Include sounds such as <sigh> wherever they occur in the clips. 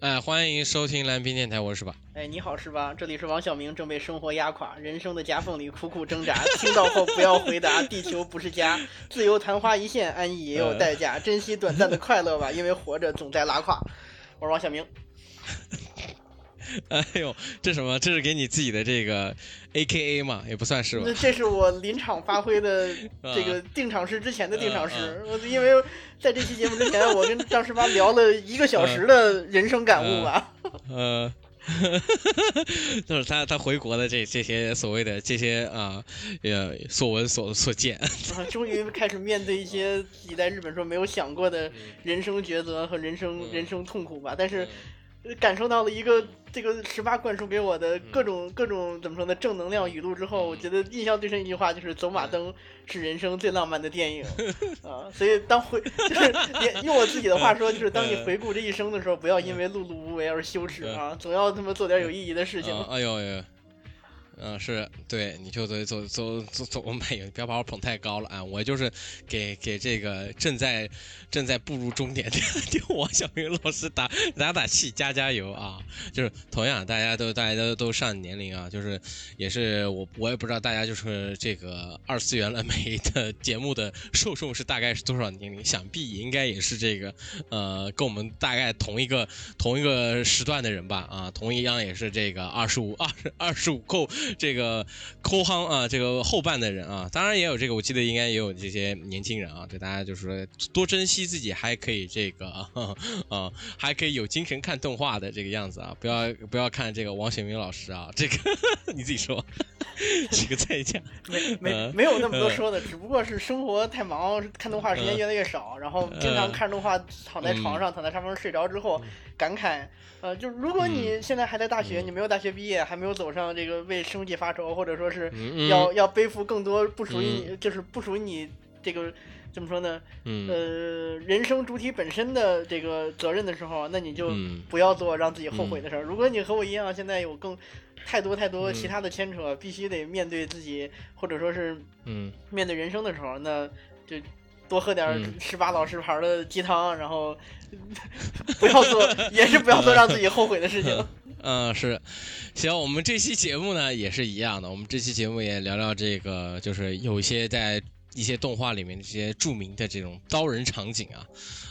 哎，欢迎收听蓝屏电台，我是吧？哎，你好，是吧？这里是王小明，正被生活压垮，人生的夹缝里苦苦挣扎。听到后不要回答，<laughs> 地球不是家，自由昙花一现，安逸也有代价，<laughs> 珍惜短暂的快乐吧，因为活着总在拉胯。我是王小明。<laughs> 哎呦，这什么？这是给你自己的这个 A K A 嘛？也不算是吧？这是我临场发挥的 <laughs> 这个定场诗之前的定场诗。我因为在这期节目之前，我跟张十八聊了一个小时的人生感悟吧。嗯，<laughs> 就是他他回国的这这些所谓的这些啊呃所闻所所见，终于开始面对一些自己在日本时候没有想过的人生抉择和人生人生痛苦吧。但是。感受到了一个这个十八灌输给我的各种各种怎么说呢正能量语录之后，我觉得印象最深一句话就是“走马灯是人生最浪漫的电影” <laughs> 啊！所以当回 <laughs> 就是用我自己的话说，就是当你回顾这一生的时候，不要因为碌碌无为而羞耻啊！总要他妈做点有意义的事情。哎呦呦！嗯，是对，你就走走走走走，我没有，不要把我捧太高了啊！我就是给给这个正在正在步入终点的 <laughs> 王小明老师打打打气，加加油啊！就是同样，大家都大家都都上年龄啊，就是也是我我也不知道大家就是这个二次元了没的 <laughs> 节目的受众是大概是多少年龄？想必应该也是这个呃跟我们大概同一个同一个时段的人吧啊，同一样也是这个二十五二二十五够。这个抠夯啊，这个后半的人啊，当然也有这个，我记得应该也有这些年轻人啊，对大家就是说多珍惜自己，还可以这个啊，还可以有精神看动画的这个样子啊，不要不要看这个王雪明老师啊，这个 <laughs> 你自己说，<laughs> 这个菜价，<laughs> 没没没有那么多说的，只不过是生活太忙，看动画时间越来越少，然后经常看动画，躺在床上，躺在沙发上睡着之后，感慨。呃，就如果你现在还在大学，你没有大学毕业，还没有走上这个为生计发愁，或者说是要要背负更多不属于你，就是不属于你这个怎么说呢？嗯呃，人生主体本身的这个责任的时候，那你就不要做让自己后悔的事儿。如果你和我一样，现在有更太多太多其他的牵扯，必须得面对自己，或者说是嗯面对人生的时候，那就。多喝点十八老师牌的鸡汤，然后 <laughs> 不要做，也是不要做让自己后悔的事情。嗯，是。行，我们这期节目呢也是一样的，我们这期节目也聊聊这个，就是有一些在。一些动画里面这些著名的这种刀人场景啊，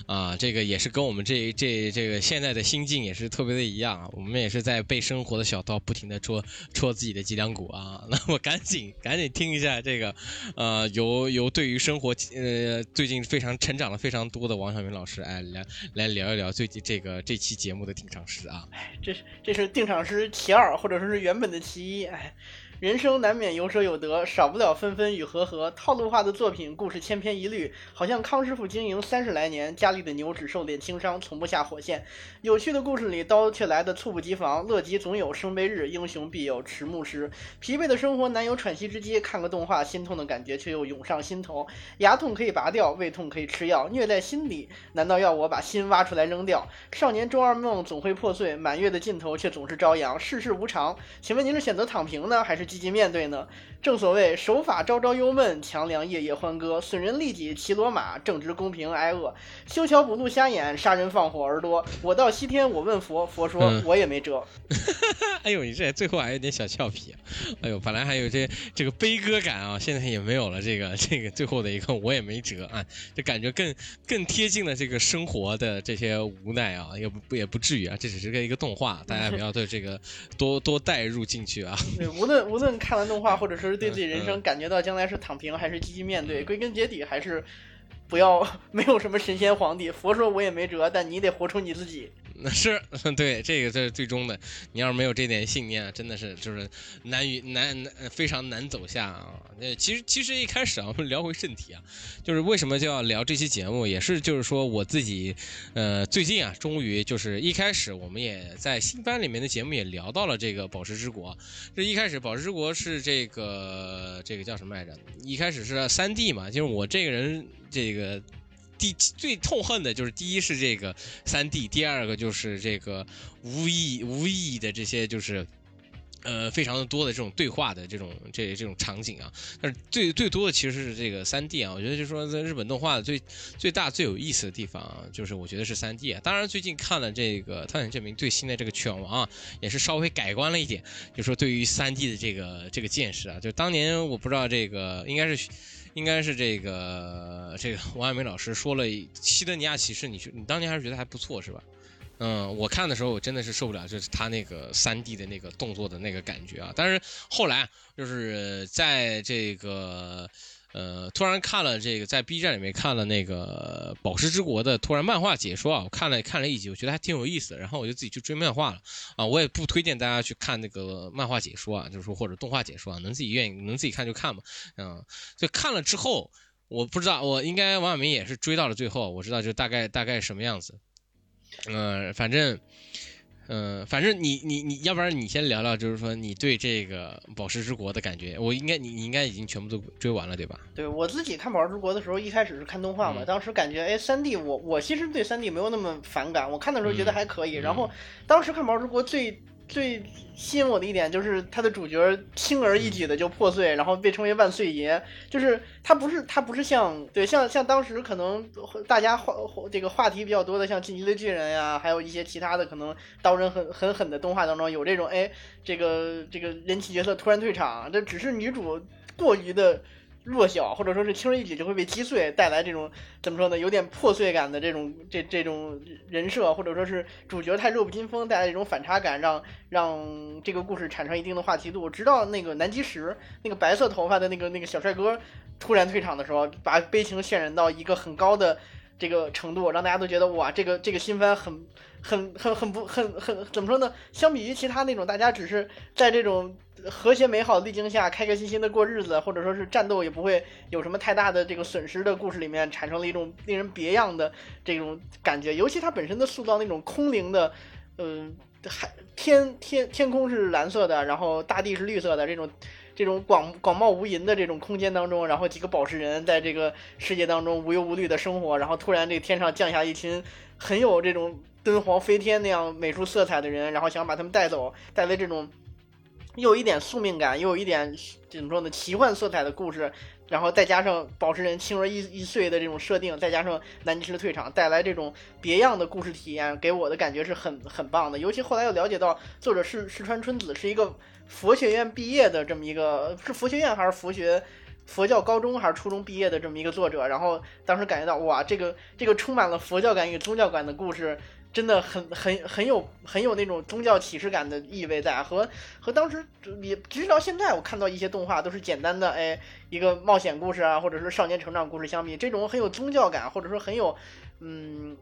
啊，这个也是跟我们这这这个现在的心境也是特别的一样啊。我们也是在被生活的小刀不停的戳戳自己的脊梁骨啊。<laughs> 那我赶紧赶紧听一下这个，呃，由由对于生活呃最近非常成长了非常多的王小明老师哎来来聊一聊最近这个这期节目的定场诗啊。这是这是定场诗其二或者说是原本的其一哎。人生难免有舍有得，少不了分分与合合。套路化的作品，故事千篇一律，好像康师傅经营三十来年，家里的牛只受点轻伤，从不下火线。有趣的故事里，刀却来的猝不及防。乐极总有生悲日，英雄必有迟暮时。疲惫的生活难有喘息之机，看个动画，心痛的感觉却又涌上心头。牙痛可以拔掉，胃痛可以吃药，虐在心里，难道要我把心挖出来扔掉？少年周二梦总会破碎，满月的尽头却总是朝阳。世事无常，请问您是选择躺平呢，还是？积极面对呢？正所谓守法朝朝忧闷，强梁夜夜欢歌。损人利己骑骡马，正直公平挨饿。修桥补路瞎眼，杀人放火儿多。我到西天我问佛，佛说我也没辙。<laughs> 哎呦，你这最后还有点小俏皮。哎呦，本来还有这这个悲歌感啊，现在也没有了。这个这个最后的一个我也没辙啊，就感觉更更贴近了这个生活的这些无奈啊，也不也不至于啊，这只是个一个动画，大家不要对这个多多带入进去啊。对，无论无论看完动画，或者是。对自己人生感觉到将来是躺平还是积极面对？归根结底还是不要 <laughs> 没有什么神仙皇帝。佛说我也没辙，但你得活出你自己。那是 <laughs> 对这个这是最终的。你要是没有这点信念，真的是就是难于难难非常难走下啊。那其实其实一开始啊，我们聊回正题啊，就是为什么就要聊这期节目，也是就是说我自己呃最近啊，终于就是一开始我们也在新番里面的节目也聊到了这个宝石之国。这一开始宝石之国是这个这个叫什么来着？一开始是三 D 嘛，就是我这个人这个。第最痛恨的就是第一是这个三 D，第二个就是这个无意无意义的这些就是呃，非常的多的这种对话的这种这这种场景啊，但是最最多的其实是这个三 D 啊，我觉得就是说在日本动画的最最大最有意思的地方啊，就是我觉得是三 D 啊。当然最近看了这个《探险证明》最新的这个犬王啊，也是稍微改观了一点，就说对于三 D 的这个这个见识啊，就当年我不知道这个应该是应该是这个这个王亚梅老师说了《西德尼亚骑士》，你去你当年还是觉得还不错是吧？嗯，我看的时候我真的是受不了，就是他那个三 D 的那个动作的那个感觉啊。但是后来就是在这个呃，突然看了这个在 B 站里面看了那个《宝石之国》的突然漫画解说啊，我看了看了一集，我觉得还挺有意思的，然后我就自己去追漫画了啊。我也不推荐大家去看那个漫画解说啊，就是说或者动画解说啊，能自己愿意能自己看就看嘛。嗯，就看了之后，我不知道我应该王小明也是追到了最后，我知道就大概大概什么样子。嗯，反正，嗯，反正你你你要不然你先聊聊，就是说你对这个《宝石之国》的感觉。我应该你你应该已经全部都追完了，对吧？对我自己看《宝石之国》的时候，一开始是看动画嘛，当时感觉哎，三 D，我我其实对三 D 没有那么反感，我看的时候觉得还可以。然后当时看《宝石之国》最。最吸引我的一点就是他的主角轻而易举的就破碎，然后被称为万岁爷。就是他不是他不是像对像像当时可能大家话这个话题比较多的像进击的巨人呀，还有一些其他的可能刀刃很很狠的动画当中有这种哎这个这个人气角色突然退场，这只是女主过于的。弱小，或者说是轻而易举就会被击碎，带来这种怎么说呢？有点破碎感的这种这这种人设，或者说是主角太弱不禁风，带来一种反差感，让让这个故事产生一定的话题度。直到那个南极石，那个白色头发的那个那个小帅哥突然退场的时候，把悲情渲染到一个很高的这个程度，让大家都觉得哇，这个这个新番很很很很不很很怎么说呢？相比于其他那种，大家只是在这种。和谐美好的历经下，开开心心的过日子，或者说是战斗也不会有什么太大的这个损失的故事里面，产生了一种令人别样的这种感觉。尤其它本身的塑造那种空灵的，嗯，海天天天空是蓝色的，然后大地是绿色的这种这种广广袤无垠的这种空间当中，然后几个宝石人在这个世界当中无忧无虑的生活，然后突然这天上降下一群很有这种敦煌飞天那样美术色彩的人，然后想把他们带走，带来这种。又有一点宿命感，又有一点怎么说呢？奇幻色彩的故事，然后再加上宝石人轻而易易碎的这种设定，再加上南极石的退场，带来这种别样的故事体验，给我的感觉是很很棒的。尤其后来又了解到，作者是石川春子，是一个佛学院毕业的这么一个，是佛学院还是佛学佛教高中还是初中毕业的这么一个作者。然后当时感觉到，哇，这个这个充满了佛教感与宗教感的故事。真的很很很有很有那种宗教启示感的意味在，和和当时也直到现在我看到一些动画都是简单的哎一个冒险故事啊，或者是少年成长故事相比，这种很有宗教感或者说很有嗯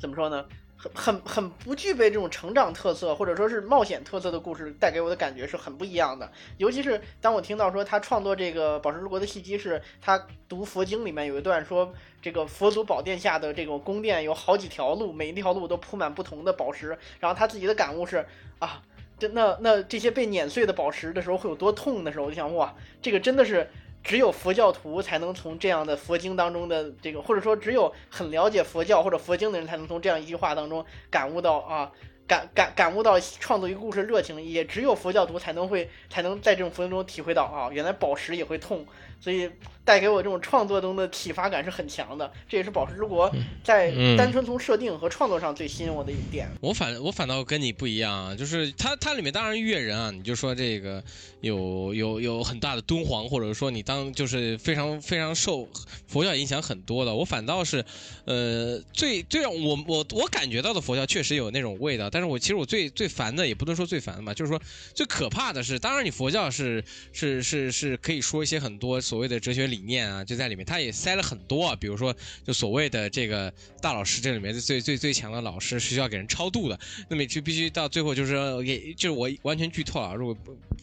怎么说呢？很很很不具备这种成长特色，或者说是冒险特色的故事，带给我的感觉是很不一样的。尤其是当我听到说他创作这个《宝石之国》的契机是他读佛经里面有一段说，这个佛祖宝殿下的这种宫殿有好几条路，每一条路都铺满不同的宝石。然后他自己的感悟是啊，这那那这些被碾碎的宝石的时候会有多痛的时候，我就想哇，这个真的是。只有佛教徒才能从这样的佛经当中的这个，或者说只有很了解佛教或者佛经的人才能从这样一句话当中感悟到啊，感感感悟到创作一个故事热情，也只有佛教徒才能会才能在这种佛经中体会到啊，原来宝石也会痛，所以。带给我这种创作中的启发感是很强的，这也是《宝石之国》在单纯从设定和创作上最吸引我的一点。我反我反倒跟你不一样啊，就是它它里面当然越人啊，你就说这个有有有很大的敦煌，或者说你当就是非常非常受佛教影响很多的。我反倒是，呃，最最让我我我感觉到的佛教确实有那种味道，但是我其实我最最烦的也不能说最烦的吧，就是说最可怕的是，当然你佛教是是是是可以说一些很多所谓的哲学理。理念啊，就在里面，他也塞了很多啊，比如说，就所谓的这个大老师，这里面最最最强的老师是需要给人超度的，那么就必须到最后就是给，就是我完全剧透啊，如果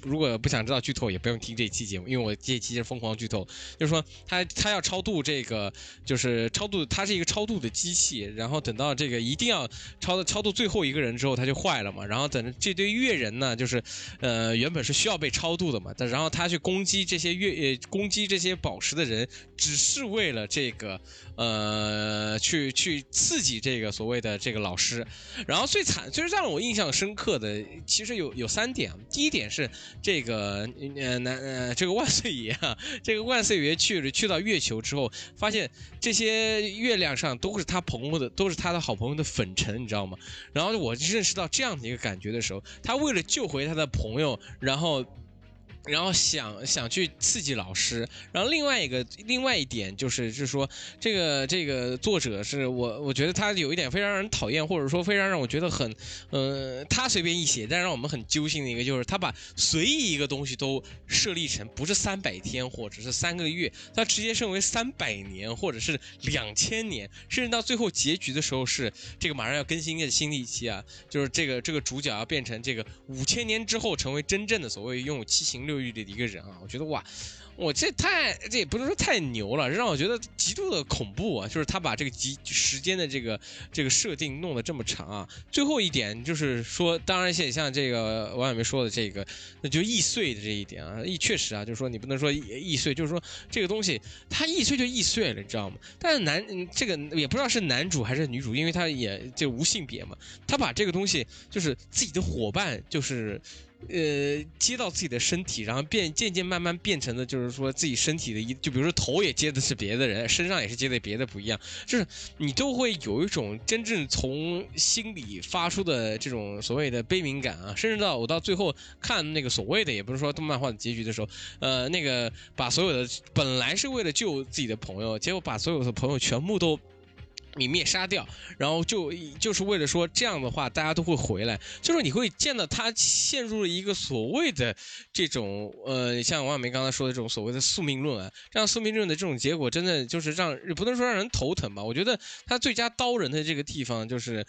如果不想知道剧透，也不用听这期节目，因为我这期是疯狂剧透，就是说他他要超度这个，就是超度，他是一个超度的机器，然后等到这个一定要超超度最后一个人之后，他就坏了嘛，然后等这堆月人呢，就是呃原本是需要被超度的嘛，但然后他去攻击这些月，呃攻击这些宝。师的人，只是为了这个，呃，去去刺激这个所谓的这个老师。然后最惨，最让我印象深刻的，其实有有三点。第一点是这个，呃，男呃，这个万岁爷啊，这个万岁爷去了去到月球之后，发现这些月亮上都是他朋友的，都是他的好朋友的粉尘，你知道吗？然后我认识到这样的一个感觉的时候，他为了救回他的朋友，然后。然后想想去刺激老师，然后另外一个另外一点就是，就是说这个这个作者是我我觉得他有一点非常让人讨厌，或者说非常让我觉得很，呃，他随便一写，但让我们很揪心的一个就是他把随意一个东西都设立成不是三百天或者是三个月，他直接升为三百年或者是两千年，甚至到最后结局的时候是这个马上要更新的新的一期啊，就是这个这个主角要变成这个五千年之后成为真正的所谓拥有七情六。六欲的一个人啊，我觉得哇，我这太这也不能说太牛了，让我觉得极度的恐怖啊！就是他把这个极时间的这个这个设定弄得这么长啊。最后一点就是说，当然像像这个王小梅说的这个，那就易碎的这一点啊，易确实啊，就是说你不能说易碎，就是说这个东西它易碎就易碎了，你知道吗？但是男这个也不知道是男主还是女主，因为他也就无性别嘛，他把这个东西就是自己的伙伴就是。呃，接到自己的身体，然后变渐渐慢慢变成了，就是说自己身体的一，就比如说头也接的是别的人，身上也是接的别的不一样，就是你都会有一种真正从心里发出的这种所谓的悲悯感啊，甚至到我到最后看那个所谓的，也不是说动漫画的结局的时候，呃，那个把所有的本来是为了救自己的朋友，结果把所有的朋友全部都。泯灭杀掉，然后就就是为了说这样的话，大家都会回来。就是你会见到他陷入了一个所谓的这种呃，像王小梅刚才说的这种所谓的宿命论啊，这样宿命论的这种结果，真的就是让不能说让人头疼吧？我觉得他最佳刀人的这个地方就是。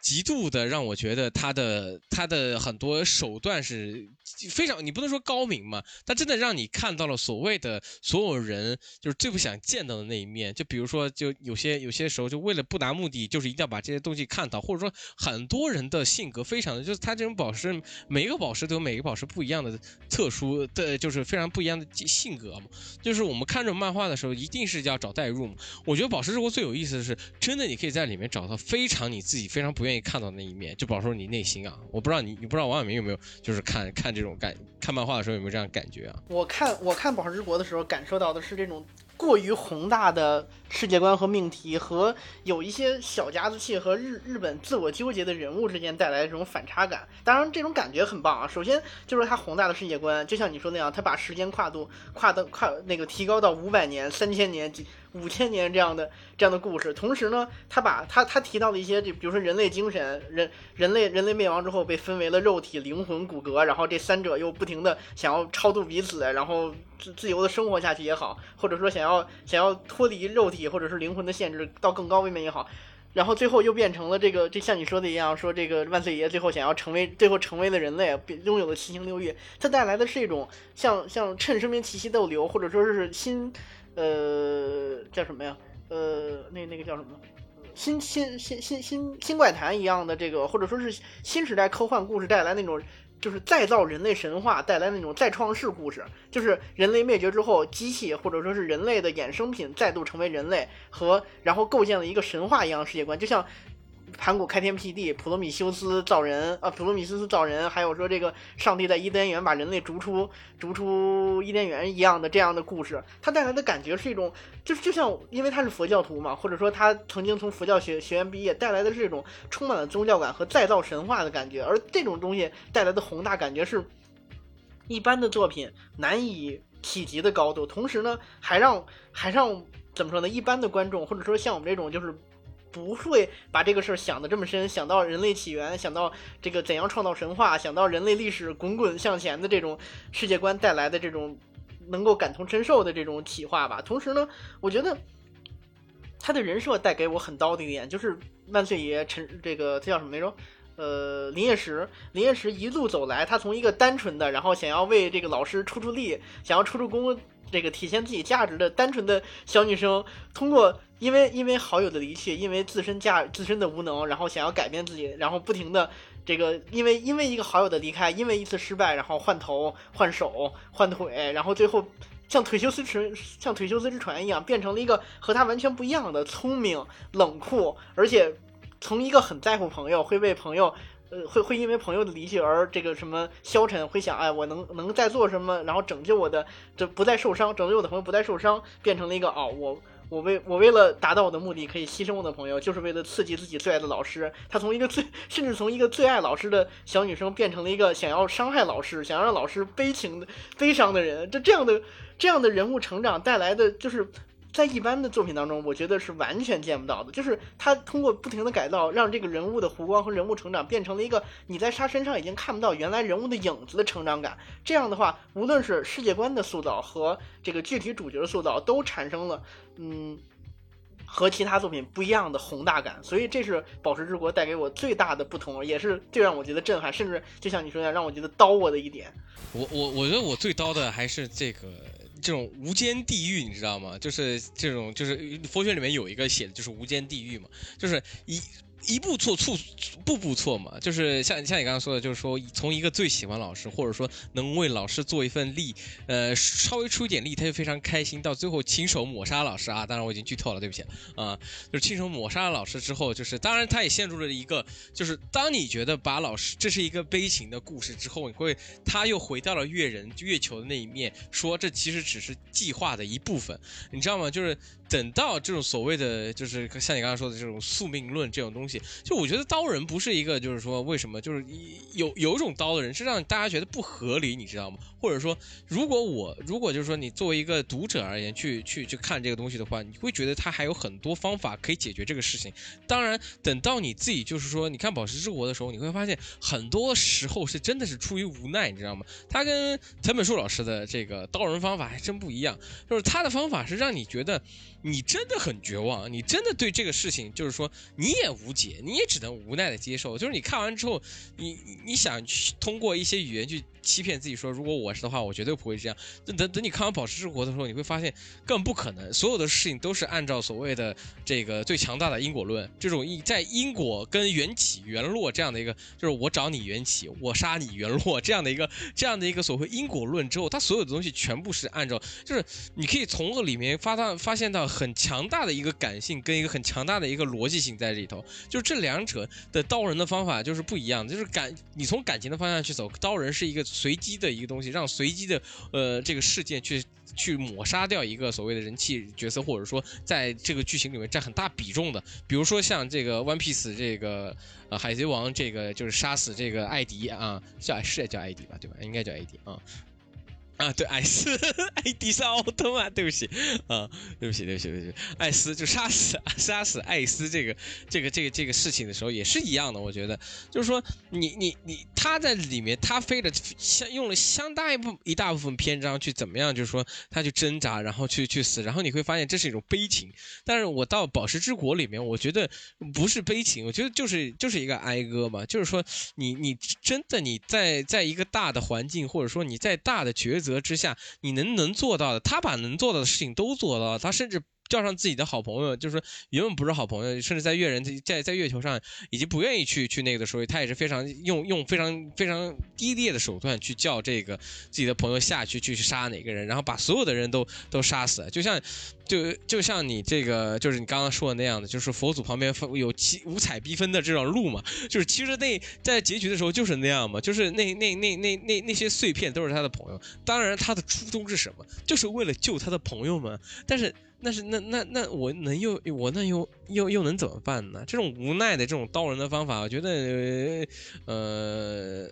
极度的让我觉得他的他的很多手段是非常，你不能说高明嘛，他真的让你看到了所谓的所有人就是最不想见到的那一面。就比如说，就有些有些时候，就为了不达目的，就是一定要把这些东西看到，或者说很多人的性格非常的，就是他这种宝石，每一个宝石都有每一个宝石不一样的特殊的，就是非常不一样的性格嘛。就是我们看这种漫画的时候，一定是要找代入嘛。我觉得宝石之国最有意思的是，真的你可以在里面找到非常你自己非常不愿意。看到的那一面，就比如说你内心啊，我不知道你，你不知道王小明有没有，就是看看这种感，看漫画的时候有没有这样感觉啊？我看我看《宝石之国》的时候，感受到的是这种过于宏大的世界观和命题，和有一些小家子气和日日本自我纠结的人物之间带来的这种反差感。当然，这种感觉很棒啊。首先就是它宏大的世界观，就像你说那样，它把时间跨度跨的跨那个提高到五百年、三千年几。五千年这样的这样的故事，同时呢，他把他他提到的一些，就比如说人类精神，人人类人类灭亡之后被分为了肉体、灵魂、骨骼，然后这三者又不停的想要超度彼此，然后自自由的生活下去也好，或者说想要想要脱离肉体或者是灵魂的限制到更高位面也好，然后最后又变成了这个，就像你说的一样，说这个万岁爷最后想要成为最后成为了人类，拥有了七情六欲，它带来的是一种像像趁生命气息逗留，或者说是心。呃，叫什么呀？呃，那那个叫什么？新新新新新新怪谈一样的这个，或者说是新时代科幻故事带来那种，就是再造人类神话带来那种再创世故事，就是人类灭绝之后，机器或者说是人类的衍生品再度成为人类，和然后构建了一个神话一样的世界观，就像。盘古开天辟地，普罗米修斯造人啊，普罗米修斯造人，还有说这个上帝在伊甸园把人类逐出逐出伊甸园一样的这样的故事，它带来的感觉是一种，就是就像因为他是佛教徒嘛，或者说他曾经从佛教学学院毕业，带来的是一种充满了宗教感和再造神话的感觉，而这种东西带来的宏大感觉是一般的作品难以企及的高度，同时呢，还让还让怎么说呢？一般的观众或者说像我们这种就是。不会把这个事儿想得这么深，想到人类起源，想到这个怎样创造神话，想到人类历史滚滚向前的这种世界观带来的这种能够感同身受的这种企划吧。同时呢，我觉得他的人设带给我很刀的一点，就是万岁爷陈这个他叫什么来着？呃，林业石，林业石一路走来，他从一个单纯的，然后想要为这个老师出出力，想要出出功。这个体现自己价值的单纯的小女生，通过因为因为好友的离去，因为自身价自身的无能，然后想要改变自己，然后不停的这个因为因为一个好友的离开，因为一次失败，然后换头换手换腿，然后最后像腿修斯之像腿修斯之船一样，变成了一个和他完全不一样的聪明、冷酷，而且从一个很在乎朋友，会为朋友。呃，会会因为朋友的离去而这个什么消沉，会想，哎，我能能再做什么，然后拯救我的，这不再受伤，拯救我的朋友不再受伤，变成了一个哦，我我为我为了达到我的目的，可以牺牲我的朋友，就是为了刺激自己最爱的老师。他从一个最甚至从一个最爱老师的小女生，变成了一个想要伤害老师、想要让老师悲情的悲伤的人。这这样的这样的人物成长带来的就是。在一般的作品当中，我觉得是完全见不到的。就是他通过不停的改造，让这个人物的弧光和人物成长变成了一个你在他身上已经看不到原来人物的影子的成长感。这样的话，无论是世界观的塑造和这个具体主角的塑造，都产生了嗯和其他作品不一样的宏大感。所以这是《宝石之国》带给我最大的不同，也是最让我觉得震撼，甚至就像你说一样，让我觉得刀我的一点。我我我觉得我最刀的还是这个。这种无间地狱，你知道吗？就是这种，就是佛学里面有一个写的，就是无间地狱嘛，就是一。一步错，错步步错嘛，就是像像你刚刚说的，就是说从一个最喜欢老师，或者说能为老师做一份力，呃，稍微出一点力，他就非常开心，到最后亲手抹杀老师啊！当然我已经剧透了，对不起啊，就是亲手抹杀了老师之后，就是当然他也陷入了一个，就是当你觉得把老师这是一个悲情的故事之后，你会他又回到了月人月球的那一面，说这其实只是计划的一部分，你知道吗？就是。等到这种所谓的，就是像你刚刚说的这种宿命论这种东西，就我觉得刀人不是一个，就是说为什么，就是有有一种刀的人是让大家觉得不合理，你知道吗？或者说，如果我如果就是说你作为一个读者而言去去去看这个东西的话，你会觉得他还有很多方法可以解决这个事情。当然，等到你自己就是说你看《宝石之国》的时候，你会发现很多时候是真的是出于无奈，你知道吗？他跟藤本树老师的这个刀人方法还真不一样，就是他的方法是让你觉得。你真的很绝望，你真的对这个事情就是说你也无解，你也只能无奈的接受。就是你看完之后，你你想去通过一些语言去。欺骗自己说，如果我是的话，我绝对不会这样。等等等，你看完《宝石之国》的时候，你会发现更不可能。所有的事情都是按照所谓的这个最强大的因果论，这种因在因果跟缘起缘落这样的一个，就是我找你缘起，我杀你缘落这样的一个这样的一个所谓因果论之后，它所有的东西全部是按照，就是你可以从里面发到发现到很强大的一个感性跟一个很强大的一个逻辑性在里头。就是这两者的刀人的方法就是不一样的，就是感你从感情的方向去走，刀人是一个。随机的一个东西，让随机的呃这个事件去去抹杀掉一个所谓的人气角色，或者说在这个剧情里面占很大比重的，比如说像这个 One Piece 这个呃海贼王这个就是杀死这个艾迪啊，叫是叫艾迪吧，对吧？应该叫艾迪啊。啊，对，艾斯，<laughs> 艾迪是奥特曼，对不起，啊，对不起，对不起，对不起，艾斯就杀死 <laughs> 杀死艾斯这个这个这个这个事情的时候也是一样的，我觉得就是说你你你他在里面他飞了相用了相当一部一大部分篇章去怎么样，就是说他去挣扎，然后去去死，然后你会发现这是一种悲情，但是我到宝石之国里面，我觉得不是悲情，我觉得就是就是一个哀歌嘛，就是说你你真的你在在一个大的环境，或者说你在大的抉择。责之下，你能能做到的，他把能做到的事情都做到了，他甚至。叫上自己的好朋友，就是原本不是好朋友，甚至在月人在在月球上已经不愿意去去那个的时候，他也是非常用用非常非常低劣的手段去叫这个自己的朋友下去去去杀哪个人，然后把所有的人都都杀死，就像就就像你这个就是你刚刚说的那样的，就是佛祖旁边有七五彩缤纷的这种路嘛，就是其实那在结局的时候就是那样嘛，就是那那那那那那些碎片都是他的朋友，当然他的初衷是什么，就是为了救他的朋友们，但是。那是那那那我能又我那又又又能怎么办呢？这种无奈的这种刀人的方法，我觉得呃。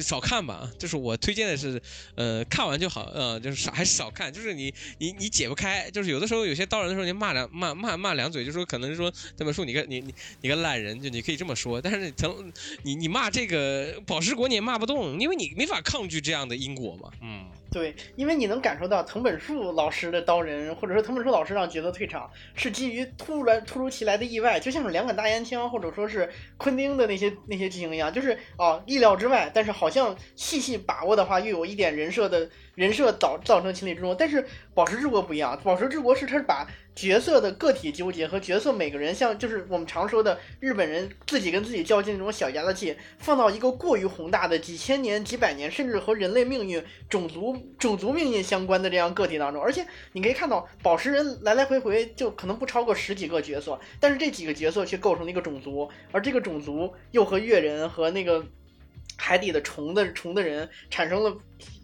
少看吧，就是我推荐的是，呃，看完就好，呃，就是少还是少看，就是你你你解不开，就是有的时候有些刀人的时候，你骂两骂骂骂两嘴，就说可能说这本书你个你你你个烂人，就你可以这么说，但是藤你你骂这个宝石国你也骂不动，因为你没法抗拒这样的因果嘛，嗯，对，因为你能感受到藤本树老师的刀人，或者说藤本树老师让角色退场是基于突然突如其来的意外，就像是两杆大烟枪，或者说是昆汀的那些那些剧情一样，就是啊意料之外。但是好像细细把握的话，又有一点人设的人设造造成情理之中。但是宝石之国不一样，宝石之国是他是把角色的个体纠结和角色每个人像就是我们常说的日本人自己跟自己较劲那种小家子气，放到一个过于宏大的几千年、几百年，甚至和人类命运、种族种族命运相关的这样个体当中。而且你可以看到，宝石人来来回回就可能不超过十几个角色，但是这几个角色却构成了一个种族，而这个种族又和越人和那个。海底的虫的虫的人产生了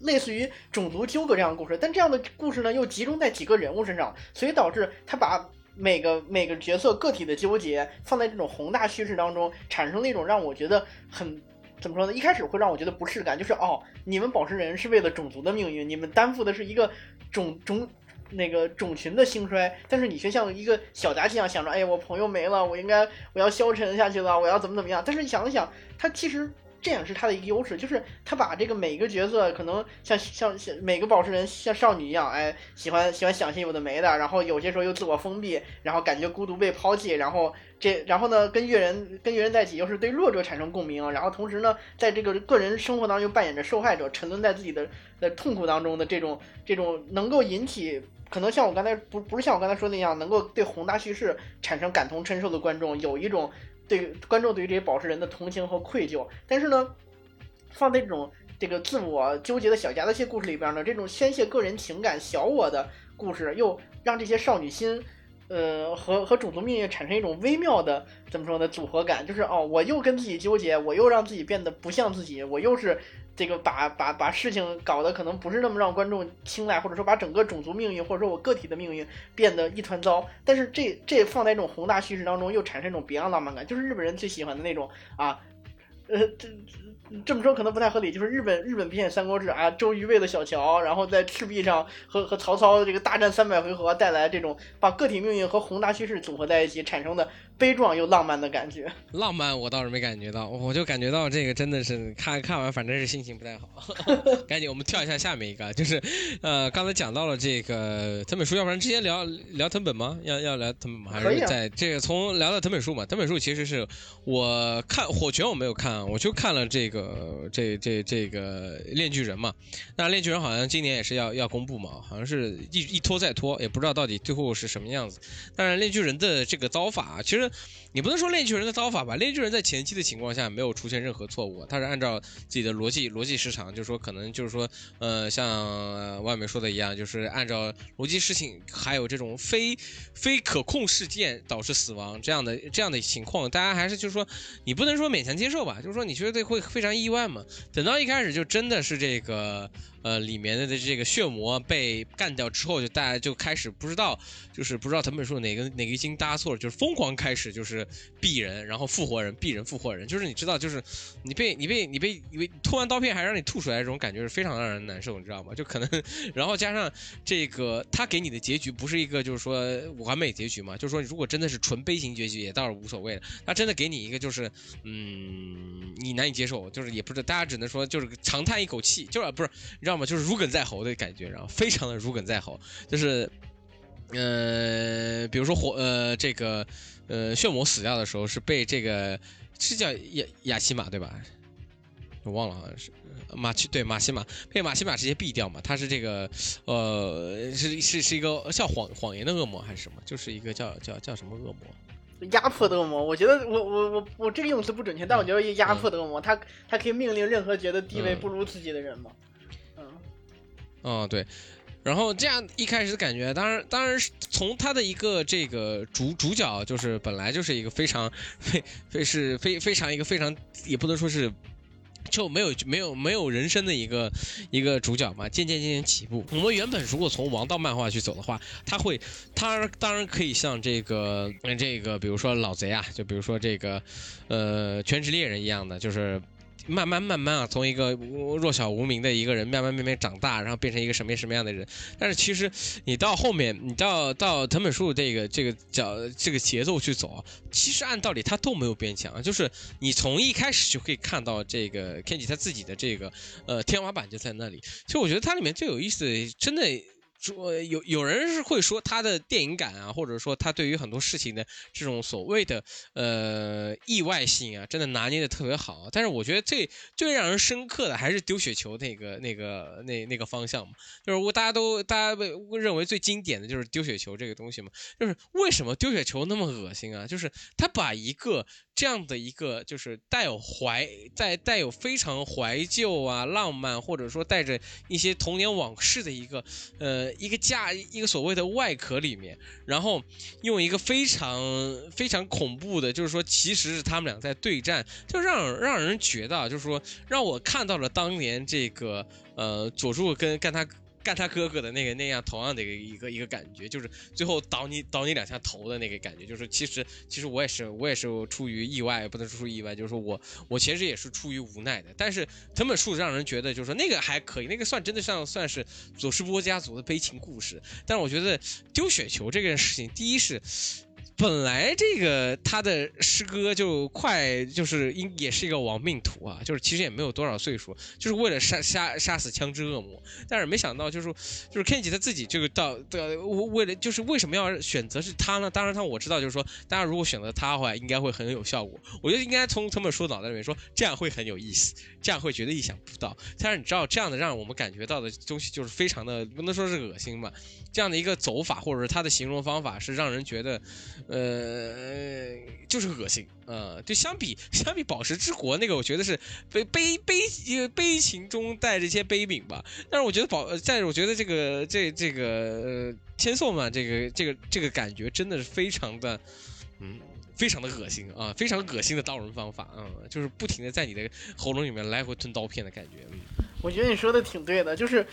类似于种族纠葛这样的故事，但这样的故事呢又集中在几个人物身上，所以导致他把每个每个角色个体的纠结放在这种宏大叙事当中，产生了一种让我觉得很怎么说呢？一开始会让我觉得不适感，就是哦，你们宝石人是为了种族的命运，你们担负的是一个种种那个种群的兴衰，但是你却像一个小杂技一样想着，哎，我朋友没了，我应该我要消沉下去了，我要怎么怎么样？但是你想一想，他其实。这样是他的一个优势，就是他把这个每个角色可能像像像每个宝石人像少女一样，哎，喜欢喜欢想些有的没的，然后有些时候又自我封闭，然后感觉孤独被抛弃，然后这然后呢跟越人跟越人在一起又是对弱者产生共鸣，然后同时呢在这个个人生活当中又扮演着受害者，沉沦在自己的的痛苦当中的这种这种能够引起可能像我刚才不不是像我刚才说的那样能够对宏大叙事产生感同身受的观众有一种。对观众对于这些宝石人的同情和愧疚，但是呢，放在这种这个自我纠结的小家子气故事里边呢，这种宣泄个人情感小我的故事，又让这些少女心，呃，和和种族命运产生一种微妙的怎么说呢组合感，就是哦，我又跟自己纠结，我又让自己变得不像自己，我又是。这个把把把事情搞得可能不是那么让观众青睐，或者说把整个种族命运或者说我个体的命运变得一团糟。但是这这放在一种宏大叙事当中，又产生一种别样浪漫感，就是日本人最喜欢的那种啊，呃这。这么说可能不太合理，就是日本日本片《三国志》啊，周瑜为了小乔，然后在赤壁上和和曹操这个大战三百回合，带来这种把个体命运和宏大叙事组合在一起产生的悲壮又浪漫的感觉。<laughs> 浪漫我倒是没感觉到，我就感觉到这个真的是看看完反正是心情不太好。<laughs> <laughs> 赶紧我们跳一下下面一个，就是呃刚才讲到了这个藤本树，要不然直接聊聊藤本吗？要要聊藤本吗？还是在这个从聊到藤本树嘛？藤本树其实是我看火拳我没有看，我就看了这个。呃，这这这个炼巨人嘛，那炼巨人好像今年也是要要公布嘛，好像是一一拖再拖，也不知道到底最后是什么样子。但是，炼巨人的这个刀法，其实你不能说炼巨人的刀法吧，炼巨人在前期的情况下没有出现任何错误，他是按照自己的逻辑逻辑时长，就是说可能就是说，呃，像外面说的一样，就是按照逻辑事情，还有这种非非可控事件导致死亡这样的这样的情况，大家还是就是说，你不能说勉强接受吧，就是说你觉得会非常。意外嘛？等到一开始就真的是这个。呃，里面的的这个血魔被干掉之后，就大家就开始不知道，就是不知道藤本树哪个哪个筋搭错了，就是疯狂开始就是毙人，然后复活人，毙人复活人，就是你知道，就是你被你被你被你被吐完刀片还让你吐出来，这种感觉是非常让人难受，你知道吗？就可能，然后加上这个他给你的结局不是一个就是说完美结局嘛，就是说如果真的是纯悲情结局也倒是无所谓的，他真的给你一个就是嗯你难以接受，就是也不是大家只能说就是长叹一口气，就是不是让道。要么就是如鲠在喉的感觉，然后非常的如鲠在喉，就是，呃，比如说火，呃，这个，呃，血魔死掉的时候是被这个是叫亚亚西玛对吧？我忘了好像是马奇对马西玛被马西玛直接毙掉嘛？他是这个，呃，是是是一个叫谎谎言的恶魔还是什么？就是一个叫叫叫什么恶魔？压迫的恶魔？我觉得我我我我这个用词不准确，但我觉得压迫的恶魔，他他可以命令任何觉得地位不如自己的人吗？哦，对，然后这样一开始的感觉，当然，当然是从他的一个这个主主角，就是本来就是一个非常非非是非非常一个非常也不能说是就没有没有没有人生的一个一个主角嘛，渐渐渐渐起步。我们原本如果从王道漫画去走的话，他会他当然可以像这个这个，比如说老贼啊，就比如说这个呃全职猎人一样的，就是。慢慢慢慢啊，从一个弱小无名的一个人，慢慢慢慢长大，然后变成一个什么什么样的人。但是其实你到后面，你到到藤本树这个这个角这个节奏去走，其实按道理他都没有变强，就是你从一开始就可以看到这个 Kenji 他自己的这个呃天花板就在那里。其实我觉得它里面最有意思，真的。说有有人是会说他的电影感啊，或者说他对于很多事情的这种所谓的呃意外性啊，真的拿捏的特别好。但是我觉得最最让人深刻的还是丢雪球那个那个那那个方向嘛，就是我大家都大家被认为最经典的就是丢雪球这个东西嘛，就是为什么丢雪球那么恶心啊？就是他把一个这样的一个就是带有怀带带有非常怀旧啊浪漫，或者说带着一些童年往事的一个呃一个架一个所谓的外壳里面，然后用一个非常非常恐怖的，就是说其实是他们俩在对战，就让让人觉得啊，就是说让我看到了当年这个呃佐助跟跟他。干他哥哥的那个那样同样的一个一个感觉，就是最后倒你倒你两下头的那个感觉，就是其实其实我也是我也是出于意外，不能说出意外，就是说我我其实也是出于无奈的。但是藤本树让人觉得就是说那个还可以，那个算真的像算是佐世波家族的悲情故事。但是我觉得丢雪球这件事情，第一是。本来这个他的师哥就快就是应也是一个亡命徒啊，就是其实也没有多少岁数，就是为了杀杀杀死枪支恶魔。但是没想到就是就是 Kenji 他自己这个到的为了就是为什么要选择是他呢？当然他我知道就是说，大家如果选择他的话，应该会很有效果。我觉得应该从他们说脑袋里面说，这样会很有意思，这样会觉得意想不到。但是你知道这样的让我们感觉到的东西就是非常的不能说是恶心吧？这样的一个走法或者是他的形容方法是让人觉得。呃，就是恶心啊！就相比相比宝石之国那个，我觉得是悲悲悲悲情中带着一些悲悯吧。但是我觉得宝，但是我觉得这个这这个呃千颂嘛，这个这个这个感觉真的是非常的，嗯，非常的恶心啊，非常恶心的刀人方法啊，就是不停的在你的喉咙里面来回吞刀片的感觉。嗯，我觉得你说的挺对的，就是。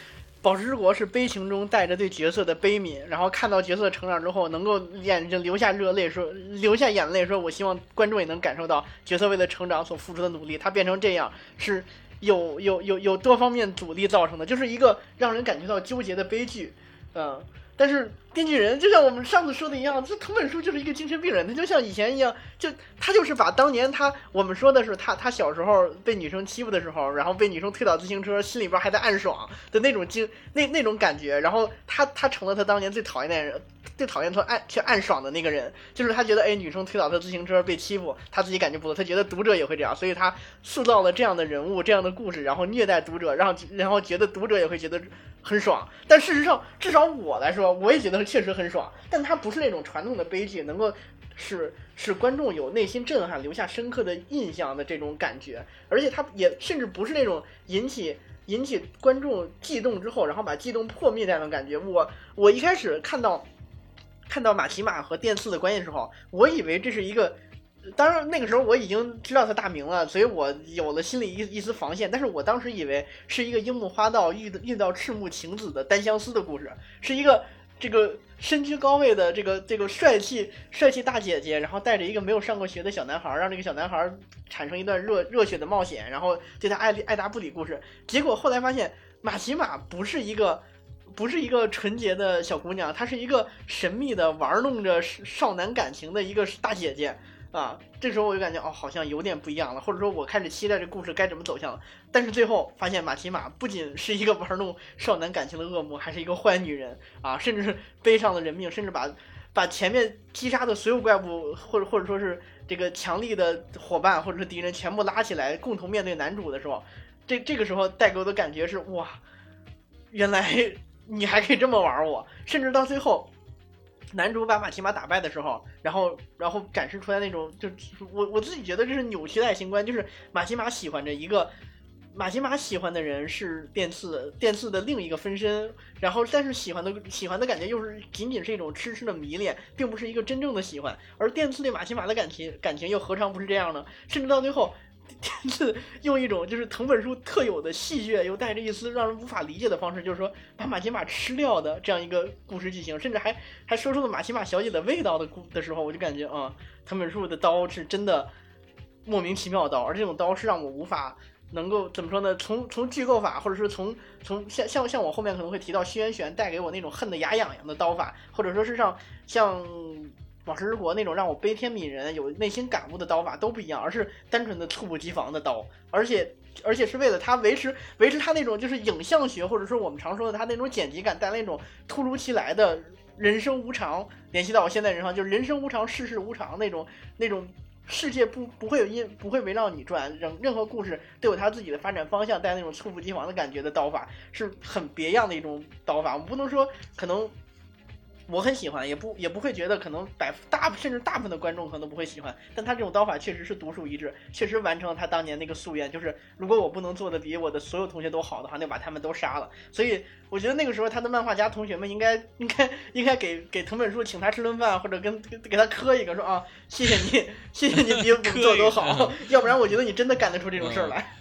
宝石之国是悲情中带着对角色的悲悯，然后看到角色成长之后，能够眼睛流下热泪，说流下眼泪，说我希望观众也能感受到角色为了成长所付出的努力。他变成这样是有有有有多方面阻力造成的，就是一个让人感觉到纠结的悲剧，嗯。但是电锯人就像我们上次说的一样，这藤本树就是一个精神病人，他就像以前一样，就他就是把当年他我们说的是他他小时候被女生欺负的时候，然后被女生推倒自行车，心里边还在暗爽的那种精那那种感觉，然后他他成了他当年最讨厌的人，最讨厌他暗去暗爽的那个人，就是他觉得哎女生推倒他自行车被欺负，他自己感觉不错，他觉得读者也会这样，所以他塑造了这样的人物这样的故事，然后虐待读者，然后然后觉得读者也会觉得。很爽，但事实上，至少我来说，我也觉得确实很爽。但它不是那种传统的悲剧，能够使使观众有内心震撼、留下深刻的印象的这种感觉。而且他也甚至不是那种引起引起观众悸动之后，然后把悸动破灭那种感觉。我我一开始看到看到马奇马和电次的关系的时候，我以为这是一个。当然，那个时候我已经知道他大名了，所以我有了心里一一丝防线。但是我当时以为是一个樱木花道遇遇到赤木晴子的单相思的故事，是一个这个身居高位的这个这个帅气帅气大姐姐，然后带着一个没有上过学的小男孩，让这个小男孩产生一段热热血的冒险，然后对他爱爱答不理故事。结果后来发现，马奇马不是一个不是一个纯洁的小姑娘，她是一个神秘的玩弄着少男感情的一个大姐姐。啊，这时候我就感觉哦，好像有点不一样了，或者说我开始期待这故事该怎么走向了。但是最后发现马奇马不仅是一个玩弄少男感情的恶魔，还是一个坏女人啊，甚至是背上了人命，甚至把把前面击杀的所有怪物，或者或者说是这个强力的伙伴或者是敌人全部拉起来，共同面对男主的时候，这这个时候带给我的感觉是哇，原来你还可以这么玩我，甚至到最后。男主把马奇马打败的时候，然后然后展示出来那种，就我我自己觉得这是扭曲的爱情观，就是马奇马喜欢着一个，马奇马喜欢的人是电次，电次的另一个分身，然后但是喜欢的喜欢的感觉又是仅仅是一种痴痴的迷恋，并不是一个真正的喜欢，而电次对马奇马的感情感情又何尝不是这样呢？甚至到最后。天赐用一种就是藤本树特有的戏谑，又带着一丝让人无法理解的方式，就是说把马奇马吃掉的这样一个故事剧情，甚至还还说出了马奇马小姐的味道的故的时候，我就感觉啊，藤本树的刀是真的莫名其妙的刀，而这种刀是让我无法能够怎么说呢？从 <laughs> 从剧构法，或者是从从像像像我后面可能会提到轩辕玄带给我那种恨得牙痒痒的刀法，或者说是像像。宝石之国那种让我悲天悯人、有内心感悟的刀法都不一样，而是单纯的猝不及防的刀。而且而且是为了他维持维持他那种就是影像学或者说我们常说的他那种剪辑感带来一种突如其来的人生无常，联系到我现在人生就是人生无常世事无常那种那种世界不不会有因不会围绕你转，任任何故事都有他自己的发展方向，带那种猝不及防的感觉的刀法是很别样的一种刀法，我们不能说可能。我很喜欢，也不也不会觉得可能百大甚至大部分的观众可能都不会喜欢，但他这种刀法确实是独树一帜，确实完成了他当年那个夙愿，就是如果我不能做的比我的所有同学都好的话，那把他们都杀了。所以我觉得那个时候他的漫画家同学们应该应该应该给给藤本树请他吃顿饭，或者跟给他磕一个说啊，谢谢你，谢谢你比我们做都好，<laughs> 要不然我觉得你真的干得出这种事儿来。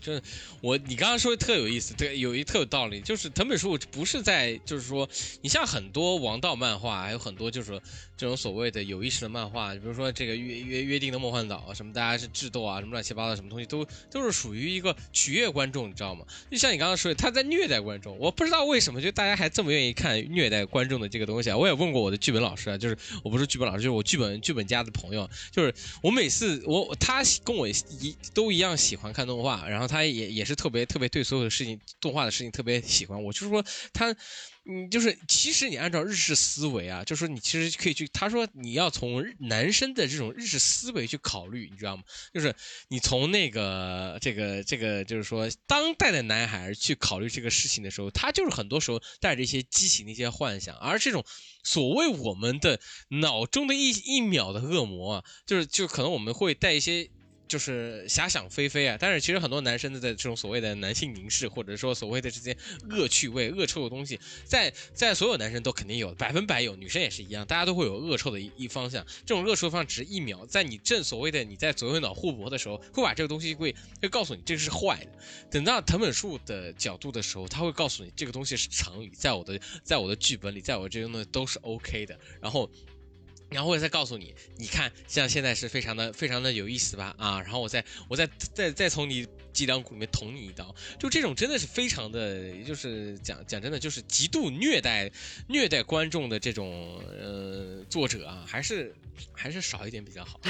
这我你刚刚说的特有意思，对，有一特有道理，就是藤本树不是在，就是说，你像很多王道漫画，还有很多就是这种所谓的有意识的漫画，比如说这个约约约定的梦幻岛什么，大家是智斗啊，什么乱七八糟什么东西，都都是属于一个取悦观众，你知道吗？就像你刚刚说的，他在虐待观众，我不知道为什么，就大家还这么愿意看虐待观众的这个东西啊。我也问过我的剧本老师啊，就是我不是剧本老师，就是我剧本剧本家的朋友，就是我每次我他跟我一都一样喜欢看动画，然后。然后他也也是特别特别对所有的事情动画的事情特别喜欢。我就是说他，嗯，就是其实你按照日式思维啊，就是说你其实可以去。他说你要从男生的这种日式思维去考虑，你知道吗？就是你从那个这个这个，就是说当代的男孩去考虑这个事情的时候，他就是很多时候带着一些激情的一些幻想，而这种所谓我们的脑中的一一秒的恶魔啊，就是就可能我们会带一些。就是遐想飞飞啊！但是其实很多男生的这种所谓的男性凝视，或者说所谓的这些恶趣味、恶臭的东西，在在所有男生都肯定有，百分百有，女生也是一样，大家都会有恶臭的一一方向。这种恶臭方向只一秒，在你正所谓的你在左右脑互搏的时候，会把这个东西会会告诉你这个是坏的。等到藤本树的角度的时候，他会告诉你这个东西是常理，在我的在我的剧本里，在我这呢都是 OK 的。然后。然后我再告诉你，你看，像现在是非常的、非常的有意思吧？啊，然后我再、我再、再、再从你脊梁骨里面捅你一刀，就这种真的是非常的，就是讲讲真的，就是极度虐待、虐待观众的这种呃作者啊，还是还是少一点比较好。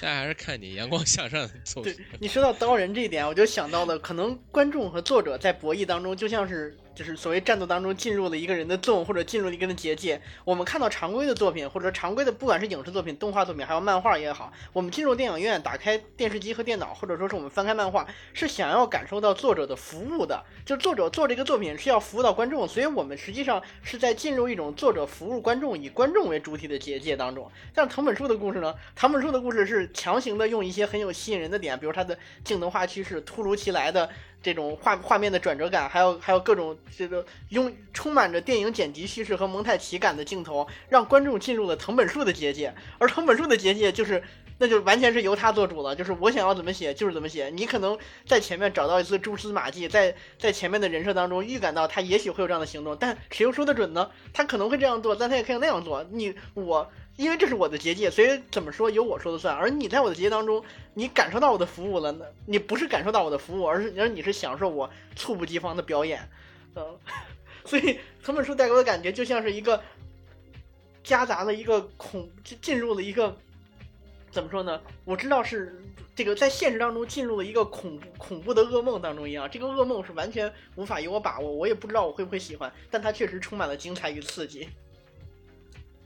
大家还是看你阳光向上的作品。你说到刀人这一点，我就想到了，可能观众和作者在博弈当中，就像是。就是所谓战斗当中进入了一个人的洞，或者进入了一个人的结界。我们看到常规的作品，或者常规的，不管是影视作品、动画作品，还有漫画也好，我们进入电影院，打开电视机和电脑，或者说是我们翻开漫画，是想要感受到作者的服务的。就作者做这个作品是要服务到观众，所以我们实际上是在进入一种作者服务观众、以观众为主体的结界当中。像藤本树的故事呢，藤本树的故事是强行的用一些很有吸引人的点，比如他的镜头画趋势突如其来的。这种画画面的转折感，还有还有各种这个拥充满着电影剪辑叙事和蒙太奇感的镜头，让观众进入了藤本树的结界。而藤本树的结界就是，那就完全是由他做主了，就是我想要怎么写就是怎么写。你可能在前面找到一次蛛丝马迹，在在前面的人设当中预感到他也许会有这样的行动，但谁又说得准呢？他可能会这样做，但他也可以那样做。你我。因为这是我的结界，所以怎么说由我说的算。而你在我的结界当中，你感受到我的服务了，那你不是感受到我的服务，而是而你是享受我猝不及防的表演，嗯，<laughs> 所以藤本树带给我的感觉就像是一个夹杂了一个恐进入了一个怎么说呢？我知道是这个在现实当中进入了一个恐怖恐怖的噩梦当中一样，这个噩梦是完全无法由我把握，我也不知道我会不会喜欢，但它确实充满了精彩与刺激。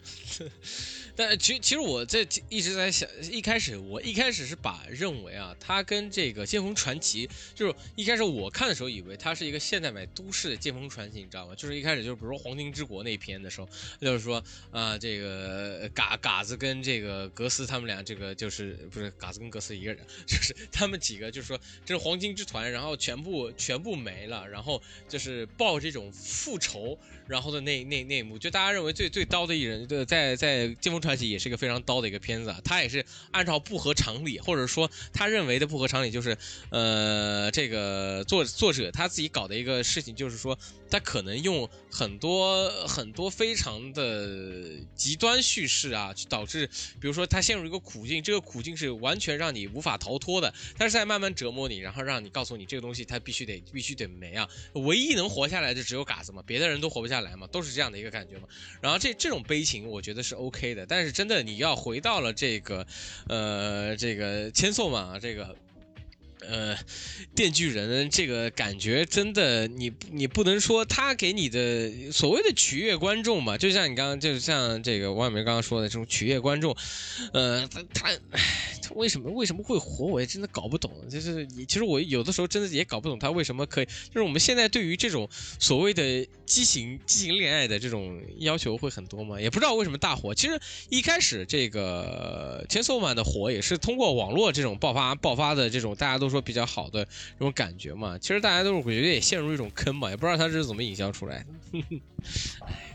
<laughs> 但其其实我在一直在想，一开始我一开始是把认为啊，它跟这个《剑锋传奇》就是一开始我看的时候，以为它是一个现代版都市的《剑锋传奇》，你知道吗？就是一开始就是比如说《黄金之国》那篇的时候，就是说啊，这个嘎嘎子跟这个格斯他们俩，这个就是不是嘎子跟格斯一个人，就是他们几个就是说这是黄金之团，然后全部全部没了，然后就是报这种复仇，然后的那那那一幕，就大家认为最最刀的一人，对，在在《剑锋传奇》也是一个非常刀的一个片子啊，他也是按照不合常理，或者说他认为的不合常理，就是呃，这个作作者他自己搞的一个事情，就是说。他可能用很多很多非常的极端叙事啊，去导致，比如说他陷入一个苦境，这个苦境是完全让你无法逃脱的，他是在慢慢折磨你，然后让你告诉你这个东西他必须得必须得没啊，唯一能活下来的只有嘎子嘛，别的人都活不下来来嘛，都是这样的一个感觉嘛。然后这这种悲情我觉得是 OK 的，但是真的你要回到了这个，呃，这个千颂嘛，这个。呃，电锯人这个感觉真的，你你不能说他给你的所谓的取悦观众嘛，就像你刚刚就像这个王小明刚刚说的这种取悦观众，呃，他他他为什么为什么会火，我也真的搞不懂。就是其实我有的时候真的也搞不懂他为什么可以，就是我们现在对于这种所谓的畸形畸形恋爱的这种要求会很多嘛，也不知道为什么大火。其实一开始这个千颂万的火也是通过网络这种爆发爆发的这种大家都。说比较好的这种感觉嘛，其实大家都是我觉得也陷入一种坑嘛，也不知道他是怎么营销出来的。<laughs>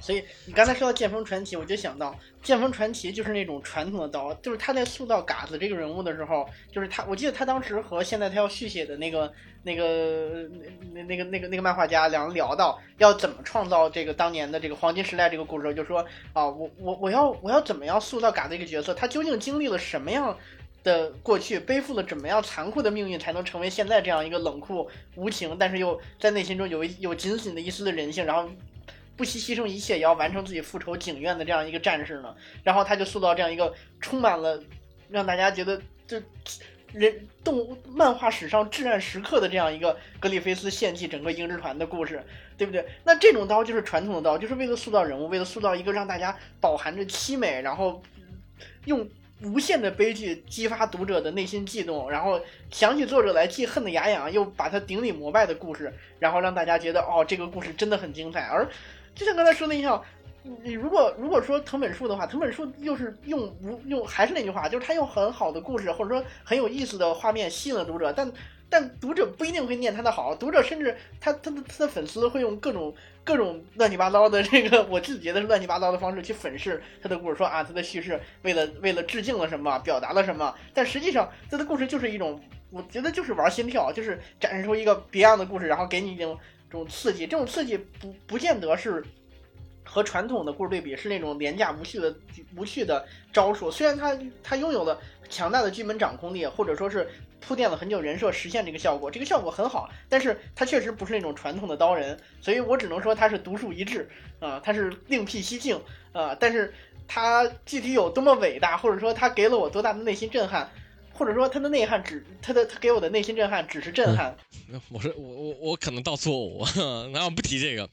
所以你刚才说到剑锋传奇，我就想到剑锋传奇就是那种传统的刀，就是他在塑造嘎子这个人物的时候，就是他，我记得他当时和现在他要续写的那个那个那那个那个那个漫画家两人聊到要怎么创造这个当年的这个黄金时代这个故事，就说啊，我我我要我要怎么样塑造嘎子这个角色，他究竟经历了什么样？的过去背负了怎么样残酷的命运，才能成为现在这样一个冷酷无情，但是又在内心中有一有仅仅的一丝的人性，然后不惜牺牲一切也要完成自己复仇警愿的这样一个战士呢？然后他就塑造这样一个充满了让大家觉得这人动漫画史上至暗时刻的这样一个格里菲斯献祭整个鹰之团的故事，对不对？那这种刀就是传统的刀，就是为了塑造人物，为了塑造一个让大家饱含着凄美，然后用。无限的悲剧激发读者的内心悸动，然后想起作者来既恨得牙痒，又把他顶礼膜拜的故事，然后让大家觉得哦，这个故事真的很精彩。而就像刚才说的一样，你如果如果说藤本树的话，藤本树又是用无用，还是那句话，就是他用很好的故事或者说很有意思的画面吸引了读者，但。但读者不一定会念他的好，读者甚至他他的他的粉丝会用各种各种乱七八糟的这个我自己觉得是乱七八糟的方式去粉饰他的故事，说啊他的叙事为了为了致敬了什么，表达了什么，但实际上他的故事就是一种，我觉得就是玩心跳，就是展示出一个别样的故事，然后给你一种这种刺激，这种刺激不不见得是和传统的故事对比，是那种廉价无序的无序的招数，虽然他他拥有了强大的剧本掌控力，或者说是。铺垫了很久人设，实现这个效果，这个效果很好，但是他确实不是那种传统的刀人，所以我只能说他是独树一帜啊，他是另辟蹊径啊，但是他具体有多么伟大，或者说他给了我多大的内心震撼，或者说他的内涵只他的他给我的内心震撼只是震撼。我说我我我可能到错误，<laughs> 那我不提这个。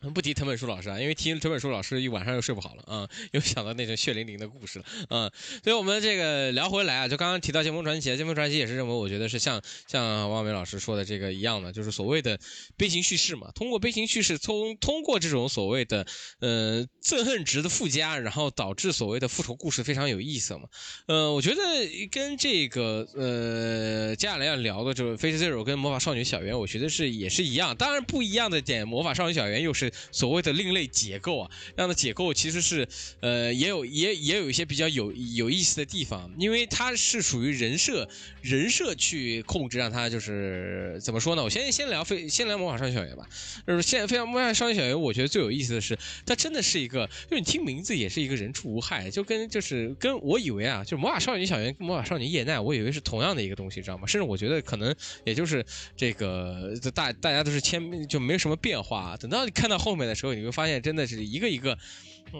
不提藤本树老师啊，因为提藤本树老师一晚上又睡不好了啊，又想到那种血淋淋的故事了啊，所以我们这个聊回来啊，就刚刚提到《剑锋传奇》，《剑锋传奇》也是认为，我觉得是像像汪美老师说的这个一样的，就是所谓的悲情叙事嘛，通过悲情叙事，通通过这种所谓的呃憎恨值的附加，然后导致所谓的复仇故事非常有意思嘛。呃，我觉得跟这个呃接下来要聊的就是《Face Zero》跟《魔法少女小圆》，我觉得是也是一样，当然不一样的点，《魔法少女小圆》又是。所谓的另类结构啊，这样的结构其实是，呃，也有也也有一些比较有有意思的地方，因为它是属于人设人设去控制，让它就是怎么说呢？我先先聊非先聊魔法少女小圆吧，就是现在非常魔法少女小圆，我觉得最有意思的是，它真的是一个，就你听名字也是一个人畜无害，就跟就是跟我以为啊，就魔法少女小圆跟魔法少女叶奈，我以为是同样的一个东西，知道吗？甚至我觉得可能也就是这个大大家都是签就没什么变化，等到你看到。后面的时候，你会发现，真的是一个一个。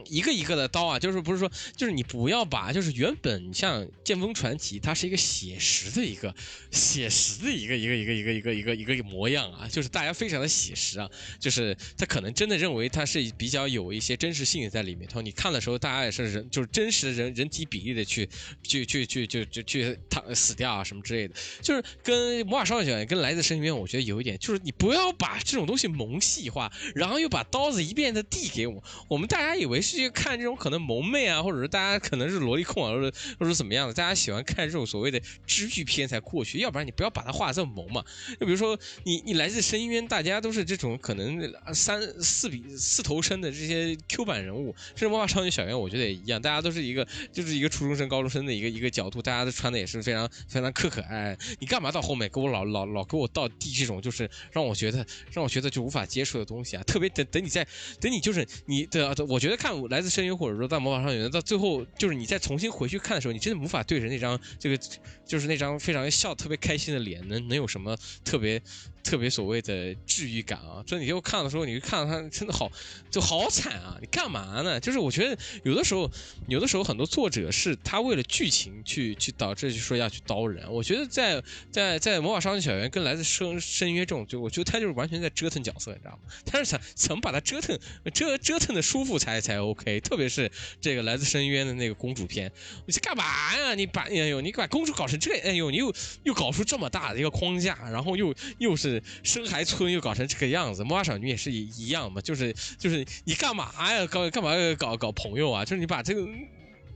一个一个的刀啊，就是不是说，就是你不要把，就是原本像《剑锋传奇》，它是一个写实的一个写实的一个一个一个一个一个一个一个模样啊，就是大家非常的写实啊，就是他可能真的认为它是比较有一些真实性在里面头。你看的时候，大家也是人，就是真实的人人体比例的去去去去去去去他死掉啊什么之类的，就是跟魔法少女跟来自深渊，我觉得有一点，就是你不要把这种东西萌系化，然后又把刀子一遍的递给我，我们大家以为。没事去看这种可能萌妹啊，或者是大家可能是萝莉控啊，或者或者怎么样的，大家喜欢看这种所谓的知剧片才过去，要不然你不要把它画的这么萌嘛。就比如说你你来自深渊，大家都是这种可能三四比四头身的这些 Q 版人物，甚至魔法少女小圆，我觉得也一样，大家都是一个就是一个初中生、高中生的一个一个角度，大家都穿的也是非常非常可可爱。你干嘛到后面给我老老老给我倒递这种就是让我觉得让我觉得就无法接受的东西啊？特别等等你在等你就是你的，我觉得看。看来自深渊，或者说在魔法少女，到最后就是你再重新回去看的时候，你真的无法对着那张这个就是那张非常笑特别开心的脸，能能有什么特别特别所谓的治愈感啊。就你就看的时候，你就看到他真的好就好惨啊！你干嘛呢？就是我觉得有的时候，有的时候很多作者是他为了剧情去去导致就说要去刀人。我觉得在在在魔法少女小圆跟来自深深渊这种，就我觉得他就是完全在折腾角色，你知道吗？他是想怎么把他折腾折折腾的舒服才才 OK。特别是这个来自深渊的那个公主篇，你干嘛呀？你把哎呦，你把公主搞成这，哎呦，你又又搞出这么大的一个框架，然后又又是深海村又搞成这个样子，魔法少女也是一一样嘛，就是就是你干嘛呀？搞干嘛搞搞朋友啊？就是你把这个，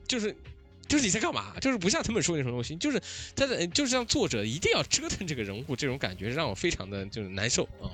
就是就是你在干嘛？就是不像藤本树那种东西，就是他的就是像作者一定要折腾这个人物，这种感觉让我非常的就是难受啊。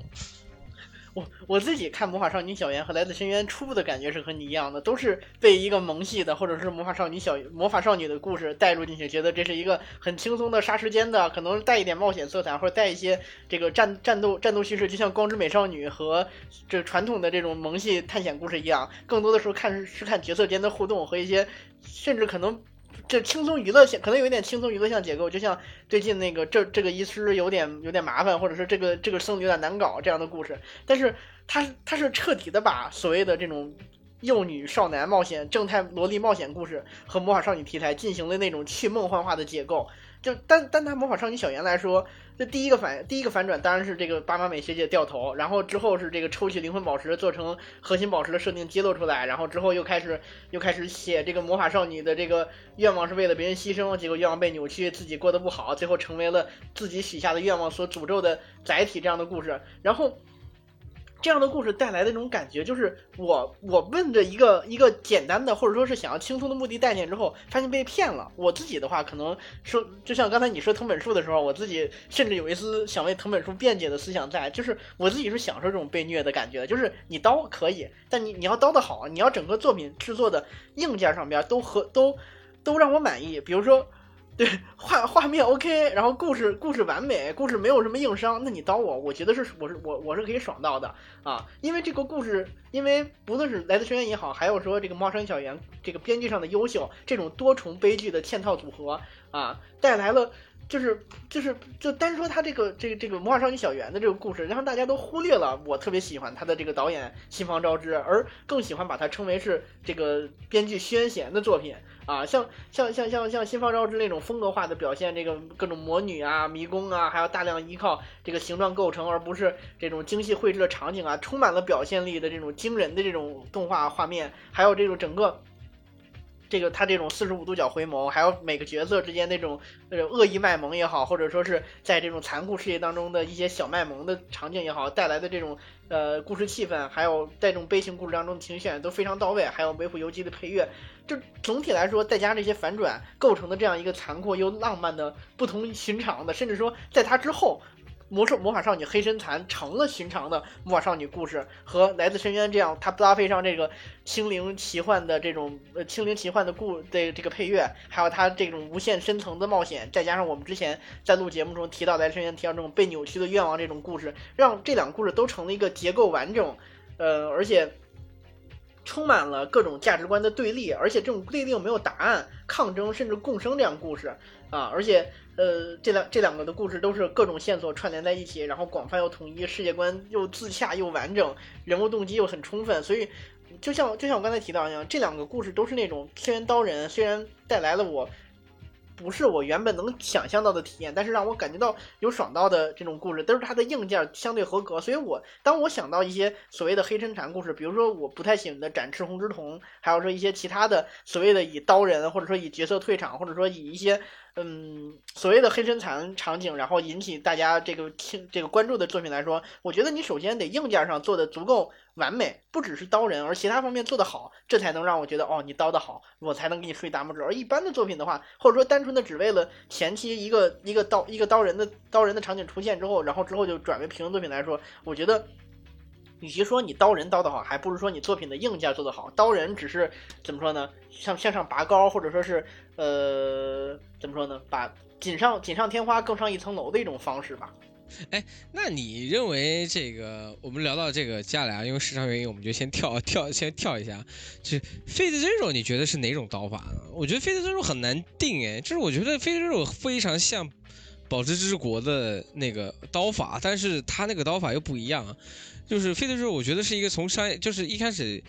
我自己看《魔法少女小圆》和《来自深渊》初步的感觉是和你一样的，都是被一个萌系的或者是魔法少女小魔法少女的故事带入进去，觉得这是一个很轻松的杀时间的，可能带一点冒险色彩或者带一些这个战战斗战斗叙事，就像《光之美少女》和这传统的这种萌系探险故事一样，更多的时候看是看角色间的互动和一些甚至可能。这轻松娱乐性可能有一点轻松娱乐性结构，就像最近那个这这个医师有点有点麻烦，或者是这个这个僧侣有点难搞这样的故事。但是他他是彻底的把所谓的这种幼女少男冒险、正太萝莉冒险故事和魔法少女题材进行了那种去梦幻化的解构。就单单拿魔法少女小圆来说。这第一个反第一个反转当然是这个巴马美学姐掉头，然后之后是这个抽取灵魂宝石做成核心宝石的设定揭露出来，然后之后又开始又开始写这个魔法少女的这个愿望是为了别人牺牲，结果愿望被扭曲，自己过得不好，最后成为了自己许下的愿望所诅咒的载体这样的故事，然后。这样的故事带来的那种感觉，就是我我奔着一个一个简单的或者说是想要轻松的目的概念之后，发现被骗了。我自己的话，可能说就像刚才你说藤本树的时候，我自己甚至有一丝想为藤本树辩解的思想在，就是我自己是享受这种被虐的感觉，就是你刀可以，但你你要刀的好，你要整个作品制作的硬件上边都和都都让我满意，比如说。对画画面 OK，然后故事故事完美，故事没有什么硬伤，那你刀我，我觉得是我是我我是可以爽到的啊，因为这个故事，因为不论是来自深渊也好，还有说这个猫山小圆这个编剧上的优秀，这种多重悲剧的嵌套组合啊，带来了就是就是就单说他这个这个这个魔法少女小圆的这个故事，让大家都忽略了我特别喜欢他的这个导演新房昭之，而更喜欢把它称为是这个编剧宣贤的作品。啊，像像像像像新方舟之那种风格化的表现，这个各种魔女啊、迷宫啊，还有大量依靠这个形状构成，而不是这种精细绘制的场景啊，充满了表现力的这种惊人的这种动画画面，还有这种整个。这个他这种四十五度角回眸，还有每个角色之间那种那种恶意卖萌也好，或者说是在这种残酷世界当中的一些小卖萌的场景也好，带来的这种呃故事气氛，还有在这种悲情故事当中的情绪都非常到位，还有维护游击的配乐，就总体来说，再加上这些反转，构成的这样一个残酷又浪漫的不同寻常的，甚至说在它之后。魔兽魔法少女黑身残成了寻常的魔法少女故事，和来自深渊这样，它搭配上这个轻灵奇幻的这种呃轻灵奇幻的故的这个配乐，还有它这种无限深层的冒险，再加上我们之前在录节目中提到来自深渊提到这种被扭曲的愿望这种故事，让这两个故事都成了一个结构完整，呃，而且充满了各种价值观的对立，而且这种对立又没有答案，抗争甚至共生这样故事啊，而且。呃，这两这两个的故事都是各种线索串联在一起，然后广泛又统一，世界观又自洽又完整，人物动机又很充分，所以就像就像我刚才提到一样，这两个故事都是那种天元刀人虽然带来了我。不是我原本能想象到的体验，但是让我感觉到有爽到的这种故事，都是它的硬件相对合格。所以，我当我想到一些所谓的黑身残故事，比如说我不太喜欢的展翅红之瞳，还有说一些其他的所谓的以刀人，或者说以角色退场，或者说以一些嗯所谓的黑身残场景，然后引起大家这个听这个关注的作品来说，我觉得你首先得硬件上做的足够。完美不只是刀人，而其他方面做得好，这才能让我觉得哦，你刀的好，我才能给你竖大拇指。而一般的作品的话，或者说单纯的只为了前期一个一个刀一个刀人的刀人的场景出现之后，然后之后就转为平衡作品来说，我觉得，与其说你刀人刀的好，还不如说你作品的硬件做得好。刀人只是怎么说呢？向向上拔高，或者说是呃，怎么说呢？把锦上锦上添花，更上一层楼的一种方式吧。哎，那你认为这个？我们聊到这个加俩，因为时长原因，我们就先跳跳，先跳一下。就是飞子真肉，你觉得是哪种刀法呢？我觉得 face 真肉很难定，哎，就是我觉得 face 真肉非常像宝石之国的那个刀法，但是他那个刀法又不一样。就是《费德之我觉得是一个从商，就是一开始，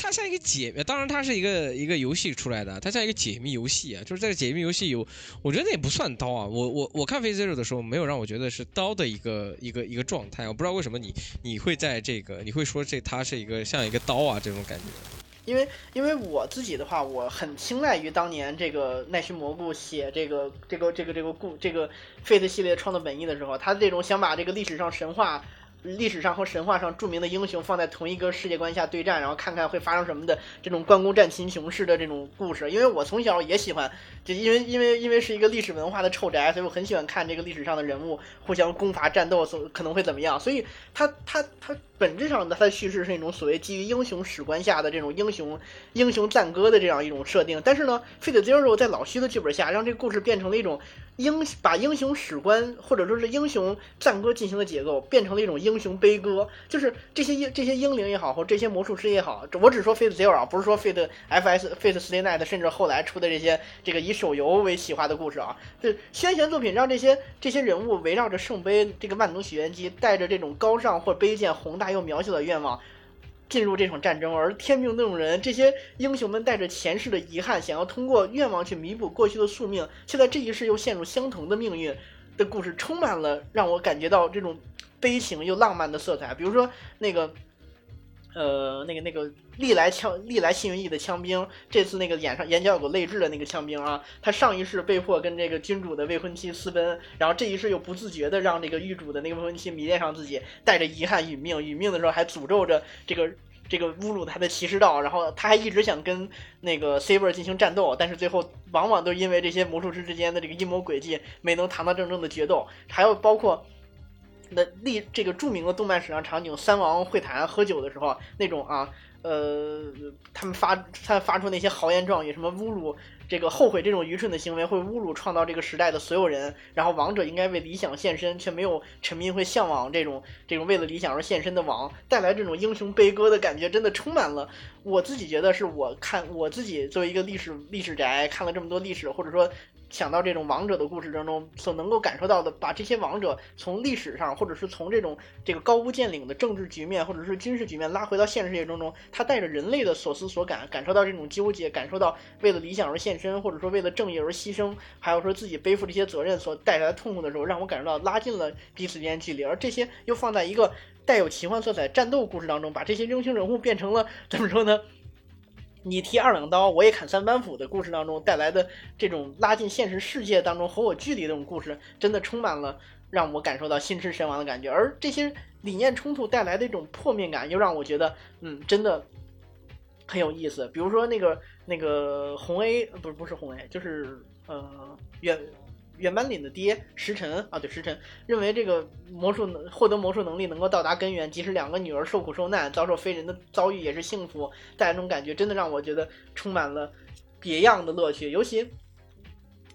他像一个解，当然它是一个一个游戏出来的，它像一个解密游戏啊。就是在解密游戏有，我觉得那也不算刀啊。我我我看《费德之的时候，没有让我觉得是刀的一个一个一个状态。我不知道为什么你你会在这个你会说这它是一个像一个刀啊这种感觉。因为因为我自己的话，我很青睐于当年这个奈须蘑菇写这个这个这个这个故这个 Fate 系列创作本意的时候，他这种想把这个历史上神话。历史上和神话上著名的英雄放在同一个世界观下对战，然后看看会发生什么的这种关公战秦琼式的这种故事。因为我从小也喜欢，就因为因为因为是一个历史文化的臭宅，所以我很喜欢看这个历史上的人物互相攻伐战斗所可能会怎么样。所以他他他本质上的他的叙事是一种所谓基于英雄史观下的这种英雄英雄赞歌的这样一种设定。但是呢，Fate Zero 在老徐的剧本下，让这个故事变成了一种。英把英雄史观或者说是英雄赞歌进行的结构变成了一种英雄悲歌，就是这些英这些英灵也好，或这些魔术师也好，我只说 Fate Zero 啊，不是说 Fate FS Fate Stay Night，甚至后来出的这些这个以手游为企划的故事啊，就宣传作品让这些这些人物围绕着圣杯这个万能许愿机，带着这种高尚或卑贱、宏大又渺小的愿望。进入这场战争，而天命那种人，这些英雄们带着前世的遗憾，想要通过愿望去弥补过去的宿命，却在这一世又陷入相同的命运的故事，充满了让我感觉到这种悲情又浪漫的色彩。比如说那个，呃，那个那个历来枪历来幸运翼的枪兵，这次那个眼上眼角有个泪痣的那个枪兵啊，他上一世被迫跟这个君主的未婚妻私奔，然后这一世又不自觉的让这个狱主的那个未婚妻迷恋上自己，带着遗憾殒命，殒命的时候还诅咒着这个。这个侮辱他的骑士道，然后他还一直想跟那个 Saber 进行战斗，但是最后往往都因为这些魔术师之间的这个阴谋诡计，没能堂堂正正的决斗。还有包括那历这个著名的动漫史上场景，三王会谈喝酒的时候那种啊，呃，他们发他发出那些豪言壮语，什么侮辱。这个后悔这种愚蠢的行为会侮辱创造这个时代的所有人，然后王者应该为理想献身，却没有臣民会向往这种这种为了理想而献身的王，带来这种英雄悲歌的感觉，真的充满了。我自己觉得是我看我自己作为一个历史历史宅，看了这么多历史，或者说。想到这种王者的故事当中所能够感受到的，把这些王者从历史上，或者是从这种这个高屋建瓴的政治局面，或者是军事局面拉回到现实世界当中，他带着人类的所思所感，感受到这种纠结，感受到为了理想而献身，或者说为了正义而牺牲，还有说自己背负这些责任所带来的痛苦的时候，让我感受到拉近了彼此间距离。而这些又放在一个带有奇幻色彩战斗故事当中，把这些英雄人物变成了怎么说呢？你提二两刀，我也砍三板斧的故事当中带来的这种拉近现实世界当中和我距离的这种故事，真的充满了让我感受到心驰神往的感觉。而这些理念冲突带来的一种破灭感，又让我觉得，嗯，真的很有意思。比如说那个那个红 A，不是不是红 A，就是呃远。原班领的爹石晨啊，对石晨认为这个魔术能获得魔术能力能够到达根源，即使两个女儿受苦受难，遭受非人的遭遇也是幸福，带来这种感觉，真的让我觉得充满了别样的乐趣。尤其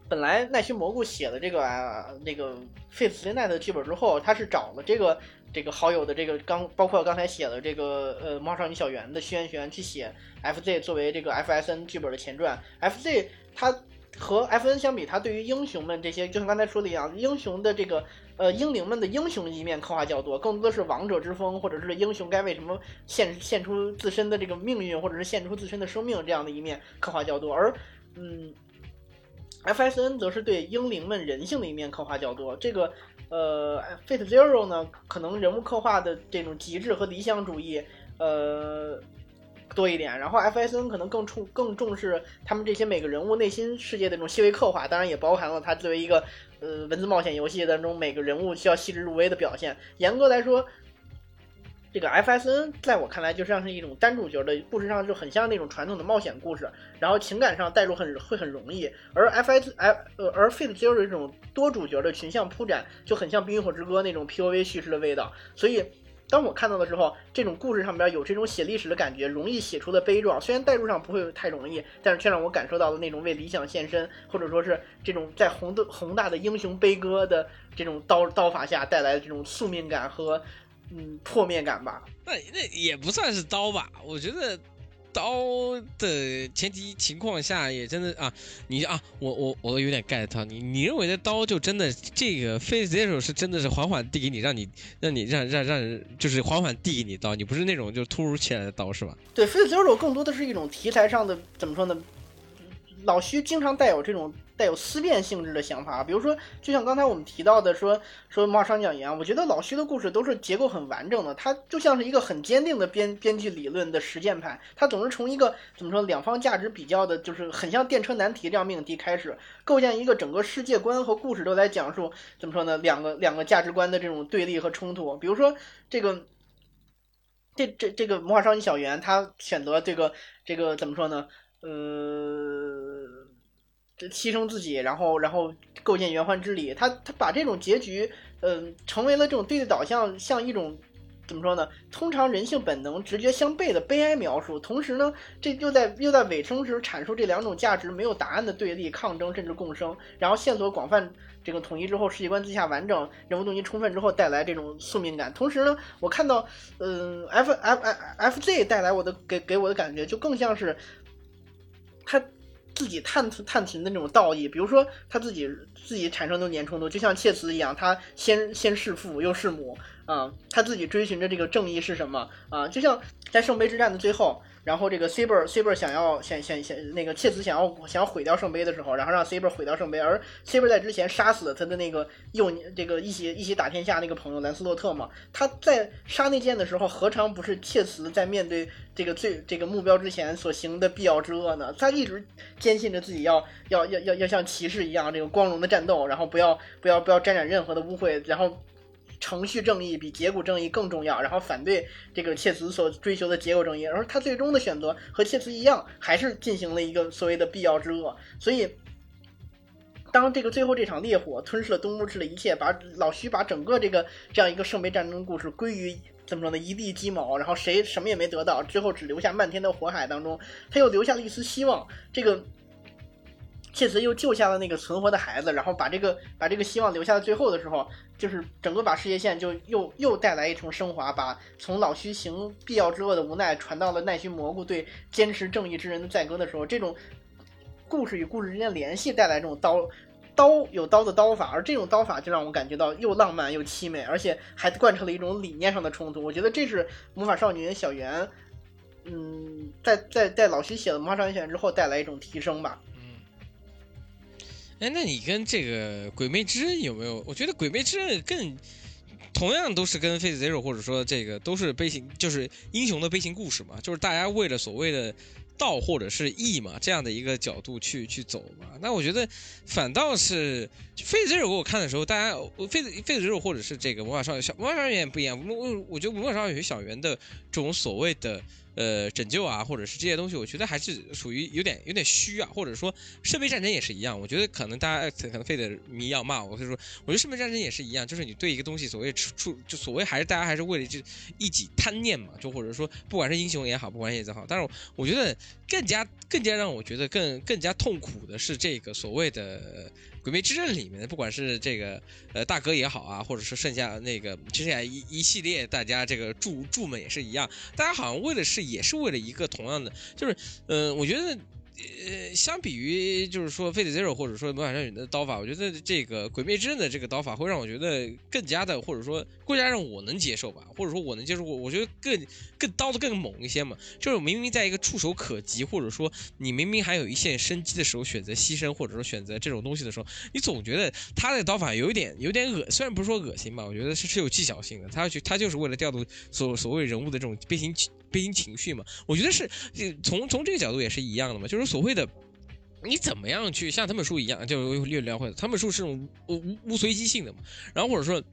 本来奈须蘑菇写了这个啊那个 Face Night 的剧本之后，他是找了这个这个好友的这个刚包括刚才写的这个呃猫少女小圆的轩辕去写 FZ 作为这个 FSN 剧本的前传，FZ 他。和 F N 相比，他对于英雄们这些，就像刚才说的一样，英雄的这个呃英灵们的英雄一面刻画较多，更多的是王者之风，或者是英雄该为什么献献出自身的这个命运，或者是献出自身的生命这样的一面刻画较多。而嗯，F S N 则是对英灵们人性的一面刻画较多。这个呃，Fate Zero 呢，可能人物刻画的这种极致和理想主义，呃。多一点，然后 F S N 可能更重更重视他们这些每个人物内心世界的这种细微刻画，当然也包含了它作为一个呃文字冒险游戏当中每个人物需要细致入微的表现。严格来说，这个 F S N 在我看来就像是一种单主角的故事上就很像那种传统的冒险故事，然后情感上带入很会很容易。而 F S F 呃而 Fate Zero 这种多主角的群像铺展就很像《冰与火之歌》那种 P O V 叙事的味道，所以。当我看到的时候，这种故事上边有这种写历史的感觉，容易写出的悲壮，虽然代入上不会太容易，但是却让我感受到了那种为理想献身，或者说是这种在宏的宏大的英雄悲歌的这种刀刀法下带来的这种宿命感和嗯破灭感吧。那那也不算是刀吧，我觉得刀的前提情况下，也真的啊，你啊，我我我有点 get 到你，你认为的刀就真的这个 Face Zero 是真的是缓缓递给你，让你让你让让让人就是缓缓递给你刀，你不是那种就突如其来的刀是吧？对，Face Zero 更多的是一种题材上的怎么说呢？老徐经常带有这种带有思辨性质的想法，比如说，就像刚才我们提到的，说说《魔法少女一样，我觉得老徐的故事都是结构很完整的，他就像是一个很坚定的编编剧理论的实践派，他总是从一个怎么说两方价值比较的，就是很像电车难题这样命题开始，构建一个整个世界观和故事都在讲述怎么说呢？两个两个价值观的这种对立和冲突，比如说这个这这这个魔法少女小圆，他选择这个这个怎么说呢？呃，牺牲自己，然后然后构建圆环之理，他他把这种结局，嗯，成为了这种对立导向，像一种怎么说呢？通常人性本能直觉相悖的悲哀描述。同时呢，这又在又在尾声时阐述这两种价值没有答案的对立、抗争甚至共生。然后线索广泛，这个统一之后，世界观自下完整，人物动机充分之后，带来这种宿命感。同时呢，我看到，嗯，F F F F Z 带来我的给给我的感觉就更像是。他自己探探寻的那种道义，比如说他自己自己产生的年冲突，就像切词一样，他先先弑父又弑母啊，他自己追寻着这个正义是什么啊，就像在圣杯之战的最后。然后这个 Saber Saber 想要想想想那个切茨想要想要毁掉圣杯的时候，然后让 Saber 毁掉圣杯，而 Saber 在之前杀死了他的那个幼这个一起一起打天下那个朋友兰斯洛特嘛。他在杀那剑的时候，何尝不是切茨在面对这个最这个目标之前所行的必要之恶呢？他一直坚信着自己要要要要要像骑士一样这个光荣的战斗，然后不要不要不要沾染任何的污秽，然后。程序正义比结果正义更重要，然后反对这个切茨所追求的结果正义，而他最终的选择和切茨一样，还是进行了一个所谓的必要之恶。所以，当这个最后这场烈火吞噬了东木市的一切，把老徐把整个这个这样一个圣杯战争故事归于怎么说呢？一地鸡毛，然后谁什么也没得到，最后只留下漫天的火海当中，他又留下了一丝希望。这个。切茨又救下了那个存活的孩子，然后把这个把这个希望留下在最后的时候，就是整个把世界线就又又带来一重升华，把从老虚行必要之恶的无奈传到了奈须蘑菇对坚持正义之人的赞歌的时候，这种故事与故事之间联系带来这种刀刀有刀的刀法，而这种刀法就让我感觉到又浪漫又凄美，而且还贯彻了一种理念上的冲突。我觉得这是魔法少女小圆，嗯，在在在老徐写了魔法少女小圆之后带来一种提升吧。哎，那你跟这个《鬼魅之刃》有没有？我觉得《鬼魅之刃》更同样都是跟《Fate Zero》或者说这个都是悲情，就是英雄的悲情故事嘛，就是大家为了所谓的道或者是义嘛这样的一个角度去去走嘛。那我觉得反倒是《Fate Zero》给我看的时候，大家《Fate Fate Zero》或者是这个《魔法少女小魔法少女》也不一样。我我觉得《魔法少女小圆》的这种所谓的。呃，拯救啊，或者是这些东西，我觉得还是属于有点有点虚啊，或者说圣杯战争也是一样。我觉得可能大家可能费的迷要骂我，所以说，我觉得圣杯战争也是一样，就是你对一个东西所谓出就所谓还是大家还是为了这一己贪念嘛，就或者说不管是英雄也好，不管也好，但是我觉得更加更加让我觉得更更加痛苦的是这个所谓的。鬼灭之刃里面的，不管是这个呃大哥也好啊，或者是剩下那个剩下一一系列大家这个助助们也是一样，大家好像为的是也是为了一个同样的，就是嗯，我觉得。呃，相比于就是说《Fate Zero》或者说《魔法少女》的刀法，我觉得这个《鬼灭之刃》的这个刀法会让我觉得更加的，或者说更加让我能接受吧，或者说我能接受我，我觉得更更刀的更猛一些嘛。就是明明在一个触手可及，或者说你明明还有一线生机的时候，选择牺牲，或者说选择这种东西的时候，你总觉得他的刀法有一点有点恶，虽然不是说恶心吧，我觉得是是有技巧性的。他去，他就是为了调度所所谓人物的这种变形悲情情绪嘛，我觉得是，从从这个角度也是一样的嘛，就是所谓的，你怎么样去像他们书一样，就略聊会，他们书是无无无随机性的嘛，然后或者说。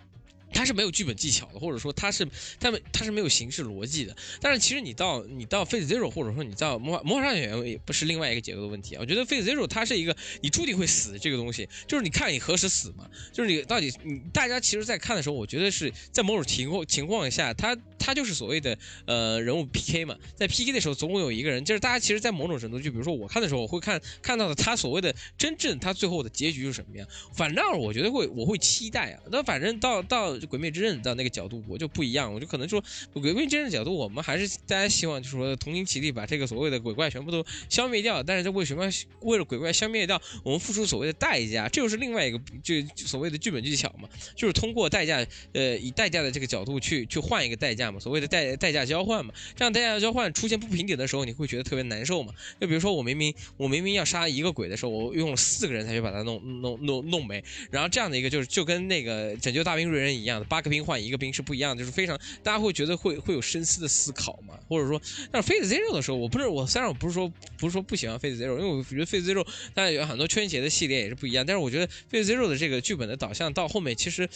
它是没有剧本技巧的，或者说它是他们它是没有形式逻辑的。但是其实你到你到 Fate Zero，或者说你到魔法魔法少女也不是另外一个结构的问题啊。我觉得 Fate Zero 它是一个你注定会死这个东西，就是你看你何时死嘛，就是你到底你大家其实在看的时候，我觉得是在某种情况情况下，它它就是所谓的呃人物 PK 嘛，在 PK 的时候总有一个人，就是大家其实，在某种程度，就比如说我看的时候，我会看看到的他所谓的真正他最后的结局是什么样。反正我觉得会我会期待啊。那反正到到。就鬼灭之刃》的那个角度，我就不一样，我就可能说《鬼灭之刃》的角度，我们还是大家希望就是说同心齐力把这个所谓的鬼怪全部都消灭掉。但是这为什么为了鬼怪消灭掉，我们付出所谓的代价？这就是另外一个就所谓的剧本技巧嘛，就是通过代价，呃，以代价的这个角度去去换一个代价嘛，所谓的代代价交换嘛。这样代价交换出现不平等的时候，你会觉得特别难受嘛？就比如说我明明我明明要杀一个鬼的时候，我用了四个人才去把它弄弄弄弄没，然后这样的一个就是就跟那个拯救大兵瑞恩一样的，八个兵换一个兵是不一样的，就是非常大家会觉得会会有深思的思考嘛，或者说，但是 Fate Zero 的时候，我不是我虽然我不是说不是说不喜欢 Fate Zero，因为我觉得 Fate Zero 但有很多圈节的系列也是不一样，但是我觉得 Fate Zero 的这个剧本的导向到后面其实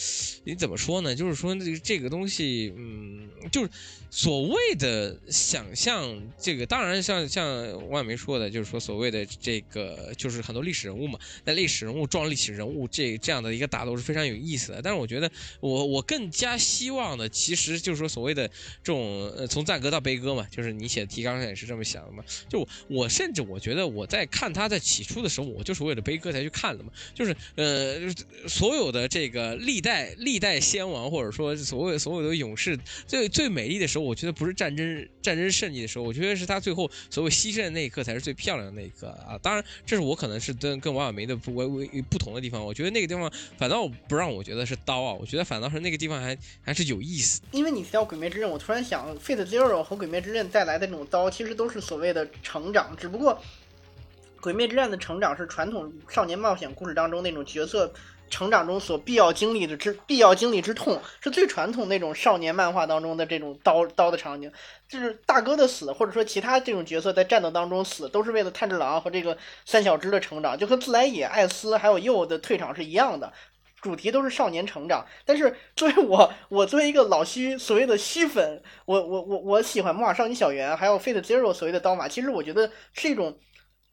你怎么说呢？就是说这个东西，嗯，就是所谓的想象这个，当然像像万梅说的，就是说所谓的这个就是很多历史人物嘛，那历史人物撞历史人物这这样的一个打斗是非常有意思的。但是我觉得我我更加希望的，其实就是说所谓的这种呃从赞歌到悲歌嘛，就是你写的提纲上也是这么想的嘛。就我甚至我觉得我在看他在起初的时候，我就是为了悲歌才去看的嘛。就是呃所有的这个历代历代先王或者说所谓所有的勇士最最美丽的时候，我觉得不是战争战争胜利的时候，我觉得是他最后所谓牺牲的那一刻才是最漂亮的那一刻啊。当然，这是我可能是跟跟王小梅的不为为不同的地方。我觉得那个地方反倒不让我觉得是刀啊，我觉得反倒是那个地方还还是有意思。因为你提到《鬼灭之刃》，我突然想，《Fate Zero》和《鬼灭之刃》带来的那种刀，其实都是所谓的成长，只不过《鬼灭之刃》的成长是传统少年冒险故事当中那种角色成长中所必要经历的之必要经历之痛，是最传统那种少年漫画当中的这种刀刀的场景。就是大哥的死，或者说其他这种角色在战斗当中死，都是为了炭治郎和这个三小只的成长，就和自来也、艾斯还有鼬的退场是一样的。主题都是少年成长，但是作为我，我作为一个老虚所谓的虚粉，我我我我喜欢魔法少女小圆，还有 Fate Zero 所谓的刀马，其实我觉得是一种，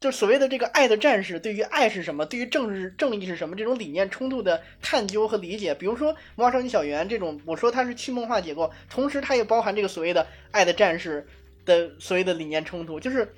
就所谓的这个爱的战士对于爱是什么，对于政治正义是什么这种理念冲突的探究和理解。比如说魔法少女小圆这种，我说它是去梦化结构，同时它也包含这个所谓的爱的战士的所谓的理念冲突，就是。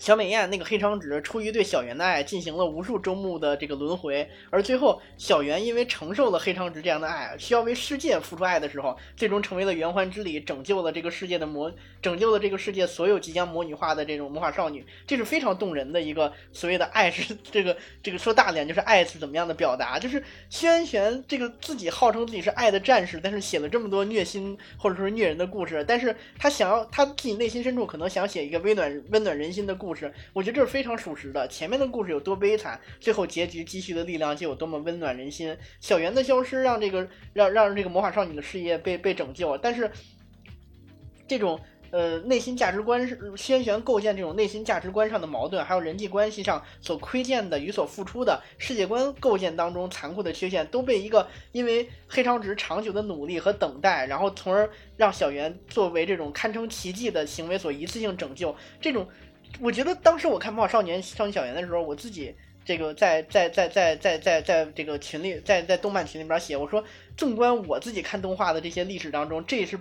小美艳那个黑长直出于对小圆的爱，进行了无数周目的这个轮回，而最后小圆因为承受了黑长直这样的爱，需要为世界付出爱的时候，最终成为了圆环之力，拯救了这个世界的魔，拯救了这个世界所有即将魔女化的这种魔法少女，这是非常动人的一个所谓的爱是 <laughs> 这个这个说大点就是爱是怎么样的表达，就是轩辕这个自己号称自己是爱的战士，但是写了这么多虐心或者说虐人的故事，但是他想要他自己内心深处可能想写一个温暖温暖人心的故。故事，我觉得这是非常属实的。前面的故事有多悲惨，最后结局积蓄的力量就有多么温暖人心。小圆的消失，让这个让让这个魔法少女的事业被被拯救。但是，这种呃内心价值观是轩辕构建这种内心价值观上的矛盾，还有人际关系上所窥见的与所付出的世界观构建当中残酷的缺陷，都被一个因为黑长直长久的努力和等待，然后从而让小圆作为这种堪称奇迹的行为所一次性拯救。这种。我觉得当时我看《魔法少年少女小圆》的时候，我自己这个在在在在在在在这个群里，在在动漫群里边写，我说，纵观我自己看动画的这些历史当中，这是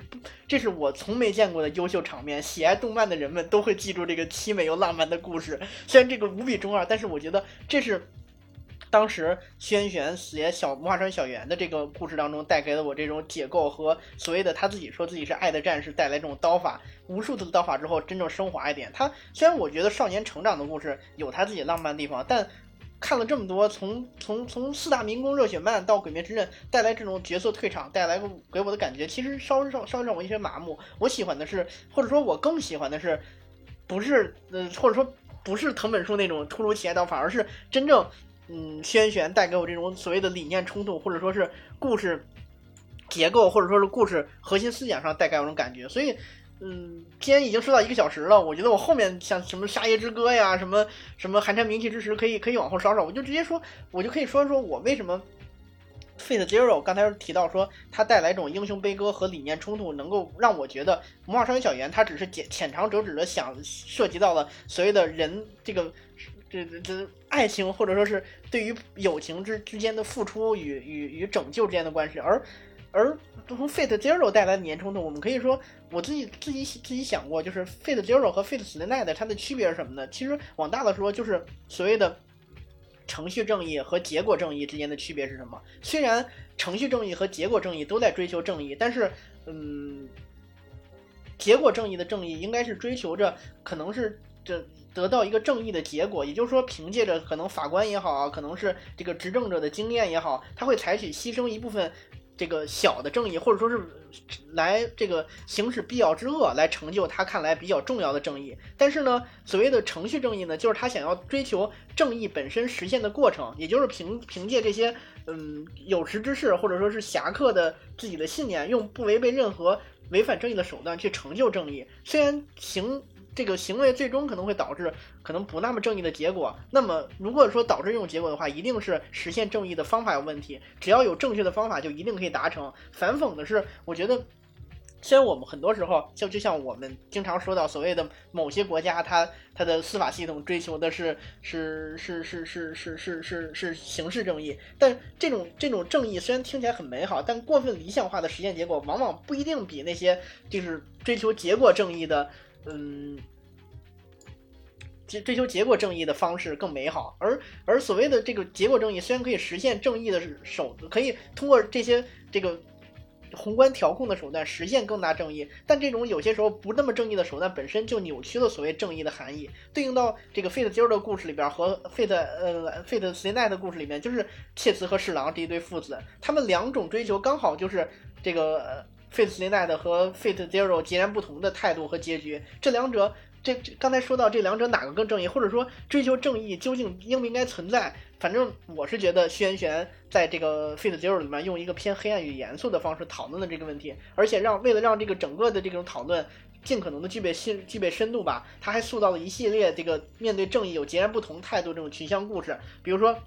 这是我从没见过的优秀场面。喜爱动漫的人们都会记住这个凄美又浪漫的故事，虽然这个无比中二，但是我觉得这是。当时轩辕写小魔法少女小圆的这个故事当中，带给了我这种解构和所谓的他自己说自己是爱的战士，带来这种刀法无数次的刀法之后，真正升华一点。他虽然我觉得少年成长的故事有他自己浪漫的地方，但看了这么多，从从从四大民工热血漫到鬼灭之刃，带来这种角色退场，带来给我的感觉，其实稍稍稍微让我一些麻木。我喜欢的是，或者说我更喜欢的是，不是呃，或者说不是藤本树那种突如其来刀法，而是真正。嗯，轩辕带给我这种所谓的理念冲突，或者说是故事结构，或者说是故事核心思想上带给我这种感觉。所以，嗯，既然已经说到一个小时了，我觉得我后面像什么《沙耶之歌》呀，什么什么《寒蝉鸣泣之时》，可以可以往后稍稍，我就直接说，我就可以说说我为什么《Fate Zero》刚才提到说它带来一种英雄悲歌和理念冲突，能够让我觉得《魔法少女小圆》它只是浅浅尝辄止的想涉及到了所谓的人这个。这这这爱情，或者说是对于友情之之间的付出与与与拯救之间的关系，而而从 Fate Zero 带来的年冲突，我们可以说，我自己自己自己想过，就是 Fate Zero 和 Fate Stay Night 它的区别是什么呢？其实往大了说，就是所谓的程序正义和结果正义之间的区别是什么？虽然程序正义和结果正义都在追求正义，但是，嗯，结果正义的正义应该是追求着可能是这得到一个正义的结果，也就是说，凭借着可能法官也好啊，可能是这个执政者的经验也好，他会采取牺牲一部分。这个小的正义，或者说是来这个行使必要之恶，来成就他看来比较重要的正义。但是呢，所谓的程序正义呢，就是他想要追求正义本身实现的过程，也就是凭凭借这些嗯有识之士或者说是侠客的自己的信念，用不违背任何违反正义的手段去成就正义。虽然行。这个行为最终可能会导致可能不那么正义的结果。那么，如果说导致这种结果的话，一定是实现正义的方法有问题。只要有正确的方法，就一定可以达成。反讽的是，我觉得，虽然我们很多时候就就像我们经常说到所谓的某些国家，它它的司法系统追求的是是是是是是是是是刑事正义，但这种这种正义虽然听起来很美好，但过分理想化的实现结果，往往不一定比那些就是追求结果正义的。嗯，追追求结果正义的方式更美好，而而所谓的这个结果正义，虽然可以实现正义的手，可以通过这些这个宏观调控的手段实现更大正义，但这种有些时候不那么正义的手段本身就扭曲了所谓正义的含义。对应到这个 Fate Zero 的故事里边和 Fate 呃 Fate s n a 的故事里面，就是切茨和侍郎这一对父子，他们两种追求刚好就是这个。Fate Stay Night 和 Fate Zero 截然不同的态度和结局，这两者，这刚才说到这两者哪个更正义，或者说追求正义究竟应不应该存在？反正我是觉得轩辕在这个 Fate Zero 里面用一个偏黑暗与严肃的方式讨论了这个问题，而且让为了让这个整个的这种讨论尽可能的具备深具备深度吧，他还塑造了一系列这个面对正义有截然不同态度这种群像故事，比如说。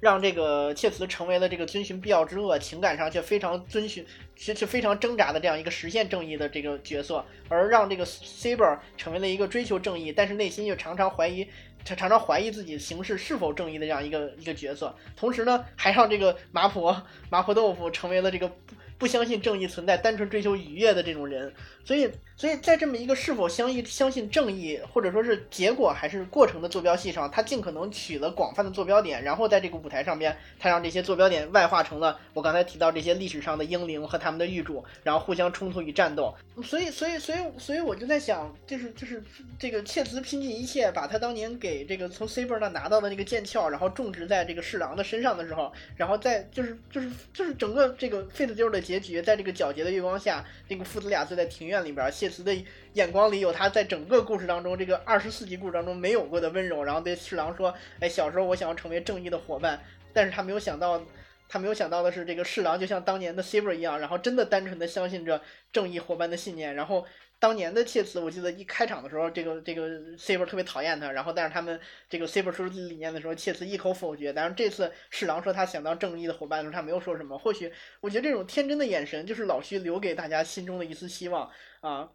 让这个切茨成为了这个遵循必要之恶，情感上却非常遵循，是是非常挣扎的这样一个实现正义的这个角色，而让这个 Saber 成为了一个追求正义，但是内心又常常怀疑，常常常怀疑自己行事是否正义的这样一个一个角色。同时呢，还让这个麻婆麻婆豆腐成为了这个不。不相信正义存在，单纯追求愉悦的这种人，所以，所以在这么一个是否相信相信正义，或者说是结果还是过程的坐标系上，他尽可能取了广泛的坐标点，然后在这个舞台上边，他让这些坐标点外化成了我刚才提到这些历史上的英灵和他们的玉主，然后互相冲突与战斗。所以，所以，所以，所以我就在想，就是就是这个切兹拼尽一切，把他当年给这个从 Saber 那拿到的那个剑鞘，然后种植在这个侍郎的身上的时候，然后在就是就是就是整个这个 Fate 的。结局在这个皎洁的月光下，这个父子俩坐在庭院里边，谢慈的眼光里有他在整个故事当中这个二十四集故事当中没有过的温柔，然后对侍郎说：“哎，小时候我想要成为正义的伙伴，但是他没有想到，他没有想到的是，这个侍郎就像当年的 Saber 一样，然后真的单纯的相信着正义伙伴的信念，然后。”当年的切茨，我记得一开场的时候，这个这个 Saber 特别讨厌他，然后但是他们这个 Saber 说出自己理念的时候，切茨一口否决。但是这次侍郎说他想当正义的伙伴的时候，他没有说什么。或许我觉得这种天真的眼神，就是老徐留给大家心中的一丝希望啊。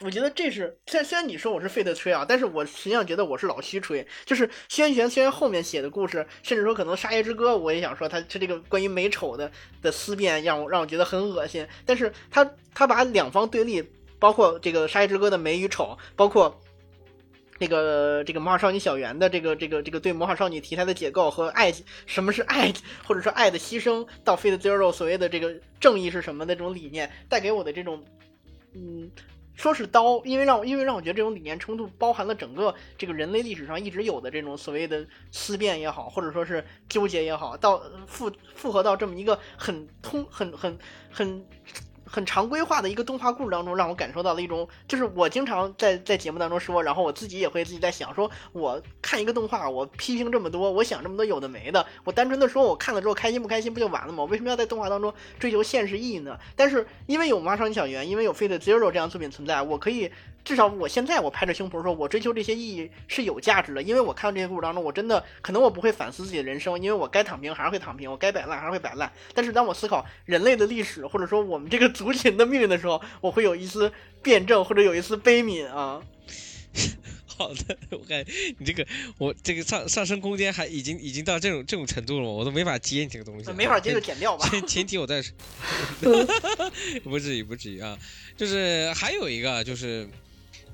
我觉得这是虽然虽然你说我是费德吹啊，但是我实际上觉得我是老虚吹。就是轩辕虽然后面写的故事，甚至说可能《沙耶之歌》，我也想说他他这个关于美丑的的思辨，让我让我觉得很恶心。但是他他把两方对立。包括这个《沙耶之歌》的美与丑，包括这个这个魔法少女小圆的这个这个这个对魔法少女题材的解构和爱，什么是爱，或者说爱的牺牲，到 Fate Zero 所谓的这个正义是什么的这种理念，带给我的这种，嗯，说是刀，因为让因为让我觉得这种理念冲突包含了整个这个人类历史上一直有的这种所谓的思辨也好，或者说是纠结也好，到复复合到这么一个很通很很很。很常规化的一个动画故事当中，让我感受到了一种，就是我经常在在节目当中说，然后我自己也会自己在想，说我看一个动画，我批评这么多，我想这么多有的没的，我单纯的说我看了之后开心不开心不就完了吗？为什么要在动画当中追求现实意义呢？但是因为有《麻雀小圆》，因为有《Fate Zero》这样作品存在，我可以。至少我现在我拍着胸脯说，我追求这些意义是有价值的，因为我看到这些故事当中，我真的可能我不会反思自己的人生，因为我该躺平还是会躺平，我该摆烂还是会摆烂。但是当我思考人类的历史或者说我们这个族群的命运的时候，我会有一丝辩证或者有一丝悲悯啊。<laughs> 好的，<laughs> 我看你这个我这个上上升空间还已经已经到这种这种程度了，我都没法接你这个东西。没法接就剪掉吧。前前提我在，<laughs> 不至于不至于啊，就是还有一个就是。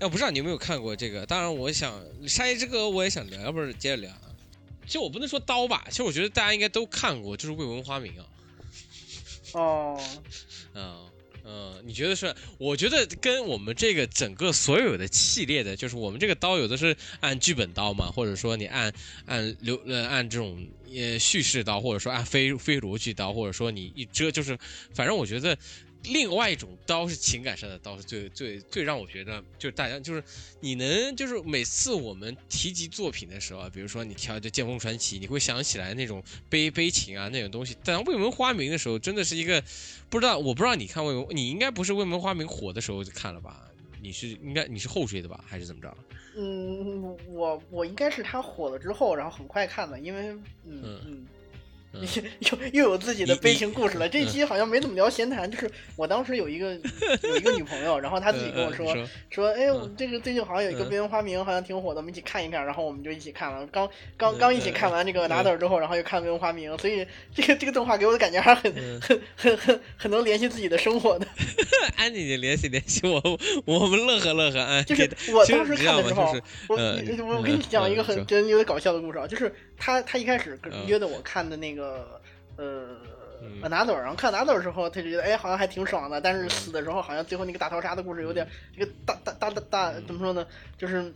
要不知道你有没有看过这个？当然，我想《沙耶之歌》我也想聊，要不接着聊啊。其实我不能说刀吧，其实我觉得大家应该都看过，就是《未闻花名》啊。哦，<laughs> 嗯嗯，你觉得是？我觉得跟我们这个整个所有的系列的，就是我们这个刀有的是按剧本刀嘛，或者说你按按流呃按这种呃叙事刀，或者说按非非逻辑刀，或者说你一遮就是，反正我觉得。另外一种刀是情感上的刀，是最最最让我觉得，就是大家就是你能就是每次我们提及作品的时候啊，比如说你挑就《剑锋传奇》，你会想起来那种悲悲情啊那种东西。但《未闻花名》的时候，真的是一个不知道，我不知道你看《未闻》，你应该不是《未闻花名》火的时候就看了吧？你是应该你是后追的吧，还是怎么着？嗯，我我应该是他火了之后，然后很快看的，因为嗯嗯。<laughs> 又又有自己的悲情故事了。这期好像没怎么聊闲谈，就是我当时有一个 <laughs> 有一个女朋友，然后她自己跟我说说，哎，我这个最近好像有一个《边缘花名》，好像挺火的，我们一起看一看。然后我们就一起看了。刚刚刚一起看完这个拿豆之后，然后又看《边缘花名》，所以这个这个动画给我的感觉还是很很很很很能联系自己的生活的。<laughs> 安静静联系联系我，我们乐呵乐呵。啊，就是我当时看的时候，我我跟你讲一个很真有点搞笑的故事啊，就是他他一开始约的我看的那个。呃呃，拿走，然后看拿走的时候，他就觉得哎，好像还挺爽的。但是死的时候，好像最后那个大逃杀的故事有点，这个大大大大大怎么说呢？就是。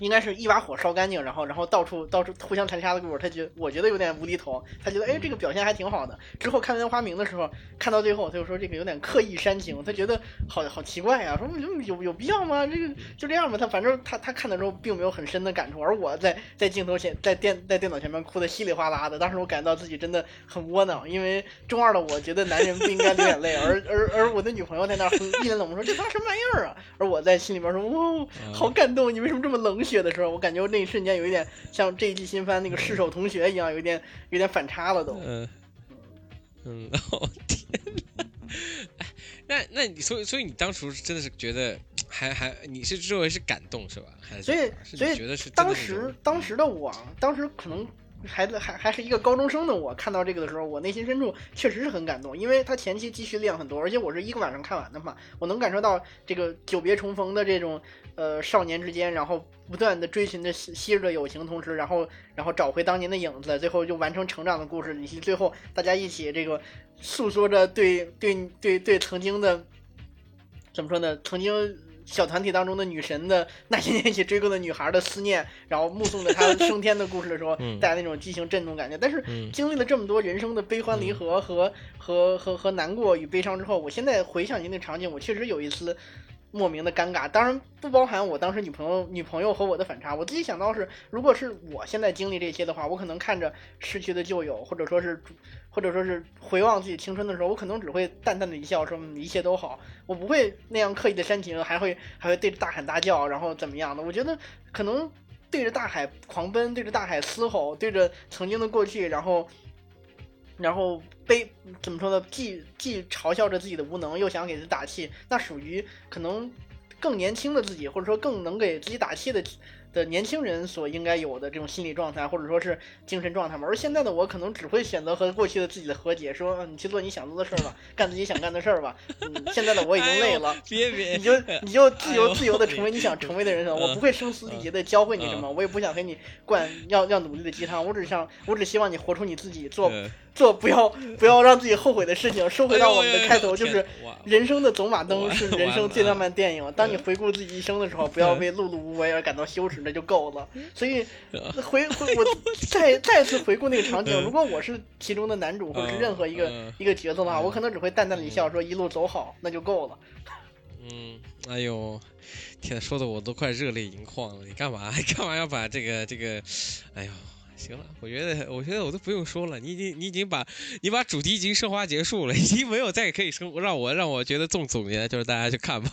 应该是一把火烧干净，然后然后到处到处互相残杀的故事，他觉我觉得有点无厘头，他觉得哎这个表现还挺好的。之后看《烟花明》的时候，看到最后他就说这个有点刻意煽情，他觉得好好奇怪呀，说有有有必要吗？这个就这样吧。他反正他他看的时候并没有很深的感触，而我在在镜头前在电在电脑前面哭的稀里哗啦的。当时我感到自己真的很窝囊，因为中二的我觉得男人不应该流眼泪，<laughs> 而而而我的女朋友在那一脸冷漠说这他妈什么玩意儿啊？而我在心里边说哇好感动，你为什么这么冷血的时候？我感觉那一瞬间有一点像这一季新番那个 <laughs> 失手同学一样，有点有点反差了都。嗯嗯，<laughs> 哦天哎，那那你所以所以你当初真的是觉得还还你是认为是感动是吧？还是所以所以觉得是当时当时的我，当时可能。孩子还还是一个高中生的我，看到这个的时候，我内心深处确实是很感动，因为他前期积蓄量很多，而且我是一个晚上看完的嘛，我能感受到这个久别重逢的这种呃少年之间，然后不断的追寻着昔日的友情，同时然后然后找回当年的影子，最后就完成成长的故事，以及最后大家一起这个诉说着对对对对曾经的怎么说呢？曾经。小团体当中的女神的那些年一起追过的女孩的思念，然后目送着她升天的故事的时候，带来那种激情震动感觉。但是经历了这么多人生的悲欢离合和和和和难过与悲伤之后，我现在回想起那场景，我确实有一丝。莫名的尴尬，当然不包含我当时女朋友、女朋友和我的反差。我自己想到是，如果是我现在经历这些的话，我可能看着逝去的旧友，或者说是，或者说是回望自己青春的时候，我可能只会淡淡的一笑，说一切都好。我不会那样刻意的煽情，还会还会对着大喊大叫，然后怎么样的？我觉得可能对着大海狂奔，对着大海嘶吼，对着曾经的过去，然后。然后悲怎么说呢？既既嘲笑着自己的无能，又想给自己打气，那属于可能更年轻的自己，或者说更能给自己打气的。的年轻人所应该有的这种心理状态，或者说是精神状态嘛。而现在的我可能只会选择和过去的自己的和解，说你去做你想做的事儿吧，干自己想干的事儿吧。现在的我已经累了，别别，你就你就自由自由的成为你想成为的人生。我不会声嘶力竭的教会你什么，我也不想给你灌要要努力的鸡汤。我只想，我只希望你活出你自己，做做不要不要让自己后悔的事情。收回到我们的开头，就是人生的走马灯是人生最浪漫电影。当你回顾自己一生的时候，不要为碌碌无为而感到羞耻。那就够了，所以回回我再再次回顾那个场景，如果我是其中的男主或者是任何一个一个角色的话，我可能只会淡淡的一笑，说一路走好，那就够了。嗯，哎呦，天，说的我都快热泪盈眶了。你干嘛？<laughs> 干嘛要把这个这个？哎呦，行了，我觉得我觉得我都不用说了，你已经你已经把你把主题已经升华结束了，已经没有再可以升让我让我觉得重总结，就是大家去看吧。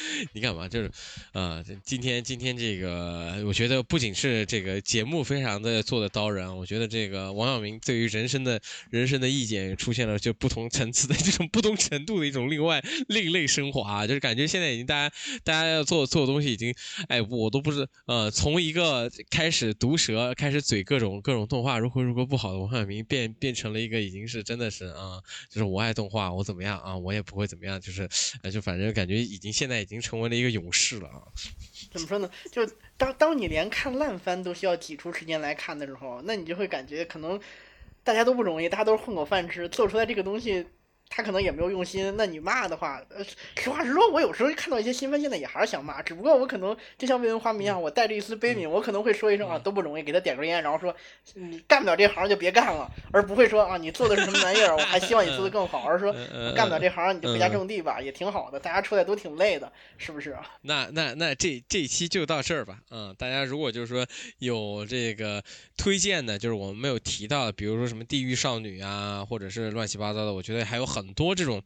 <laughs> 你干嘛？就是，呃，今天今天这个，我觉得不仅是这个节目非常的做的刀人，我觉得这个王晓明对于人生的人生的意见出现了就不同层次的这种不同程度的一种另外另类升华，就是感觉现在已经大家大家要做做的东西已经，哎，我都不知道，呃，从一个开始毒舌开始嘴各种各种动画如何如何不好的王晓明变变成了一个已经是真的是啊，就是我爱动画我怎么样啊，我也不会怎么样，就是，就反正感觉已经现在。已经成为了一个勇士了啊。怎么说呢？就当当你连看烂番都需要挤出时间来看的时候，那你就会感觉可能大家都不容易，大家都是混口饭吃，做出来这个东西。他可能也没有用心，那你骂的话，呃，实话实说，我有时候看到一些新闻，现在也还是想骂，只不过我可能就像未闻花名一样，我带着一丝悲悯，我可能会说一声啊，都不容易，给他点根烟，然后说，你干不了这行就别干了，而不会说啊，你做的是什么玩意儿，我还希望你做的更好，而是说干不了这行你就回家种地吧，也挺好的，大家出来都挺累的，是不是啊？那那那这这期就到这儿吧，嗯，大家如果就是说有这个推荐的，就是我们没有提到的，比如说什么地狱少女啊，或者是乱七八糟的，我觉得还有很。很多这种，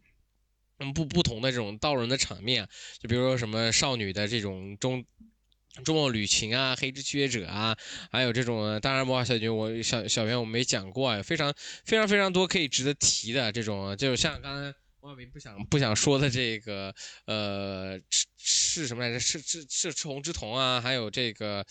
嗯不不同的这种道人的场面，就比如说什么少女的这种中中末旅行啊，黑之契约者啊，还有这种当然魔法小军我小小圆我没讲过啊，非常非常非常多可以值得提的这种，就像刚才王小明不想不想说的这个呃是是什么来着？是是是赤红之瞳啊，还有这个。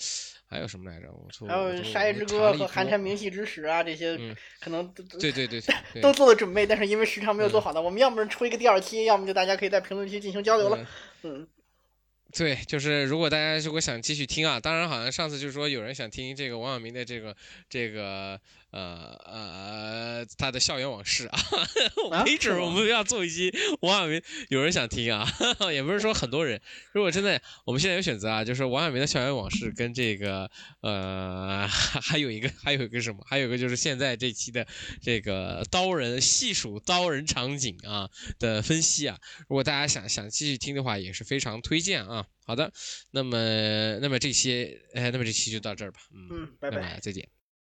还有什么来着？我还有《沙耶之歌》和《寒蝉鸣泣之时》啊，这些可能对对 <laughs> 对都做了准备，但是因为时长没有做好的，我们要么出一个第二期，要么就大家可以在评论区进行交流了。嗯，<laughs> 对，就是如果大家如果想继续听啊，当然好像上次就是说有人想听这个王晓明的这个这个。呃呃，他的校园往事啊，<laughs> 没准我们要做一期王小明，有人想听啊，<laughs> 也不是说很多人。如果真的，我们现在有选择啊，就是王小明的校园往事跟这个呃，<laughs> 还有一个还有一个什么，还有一个就是现在这期的这个刀人细数刀人场景啊的分析啊，如果大家想想继续听的话，也是非常推荐啊。好的，那么那么这期，哎，那么这期就到这儿吧，嗯，拜拜，再见。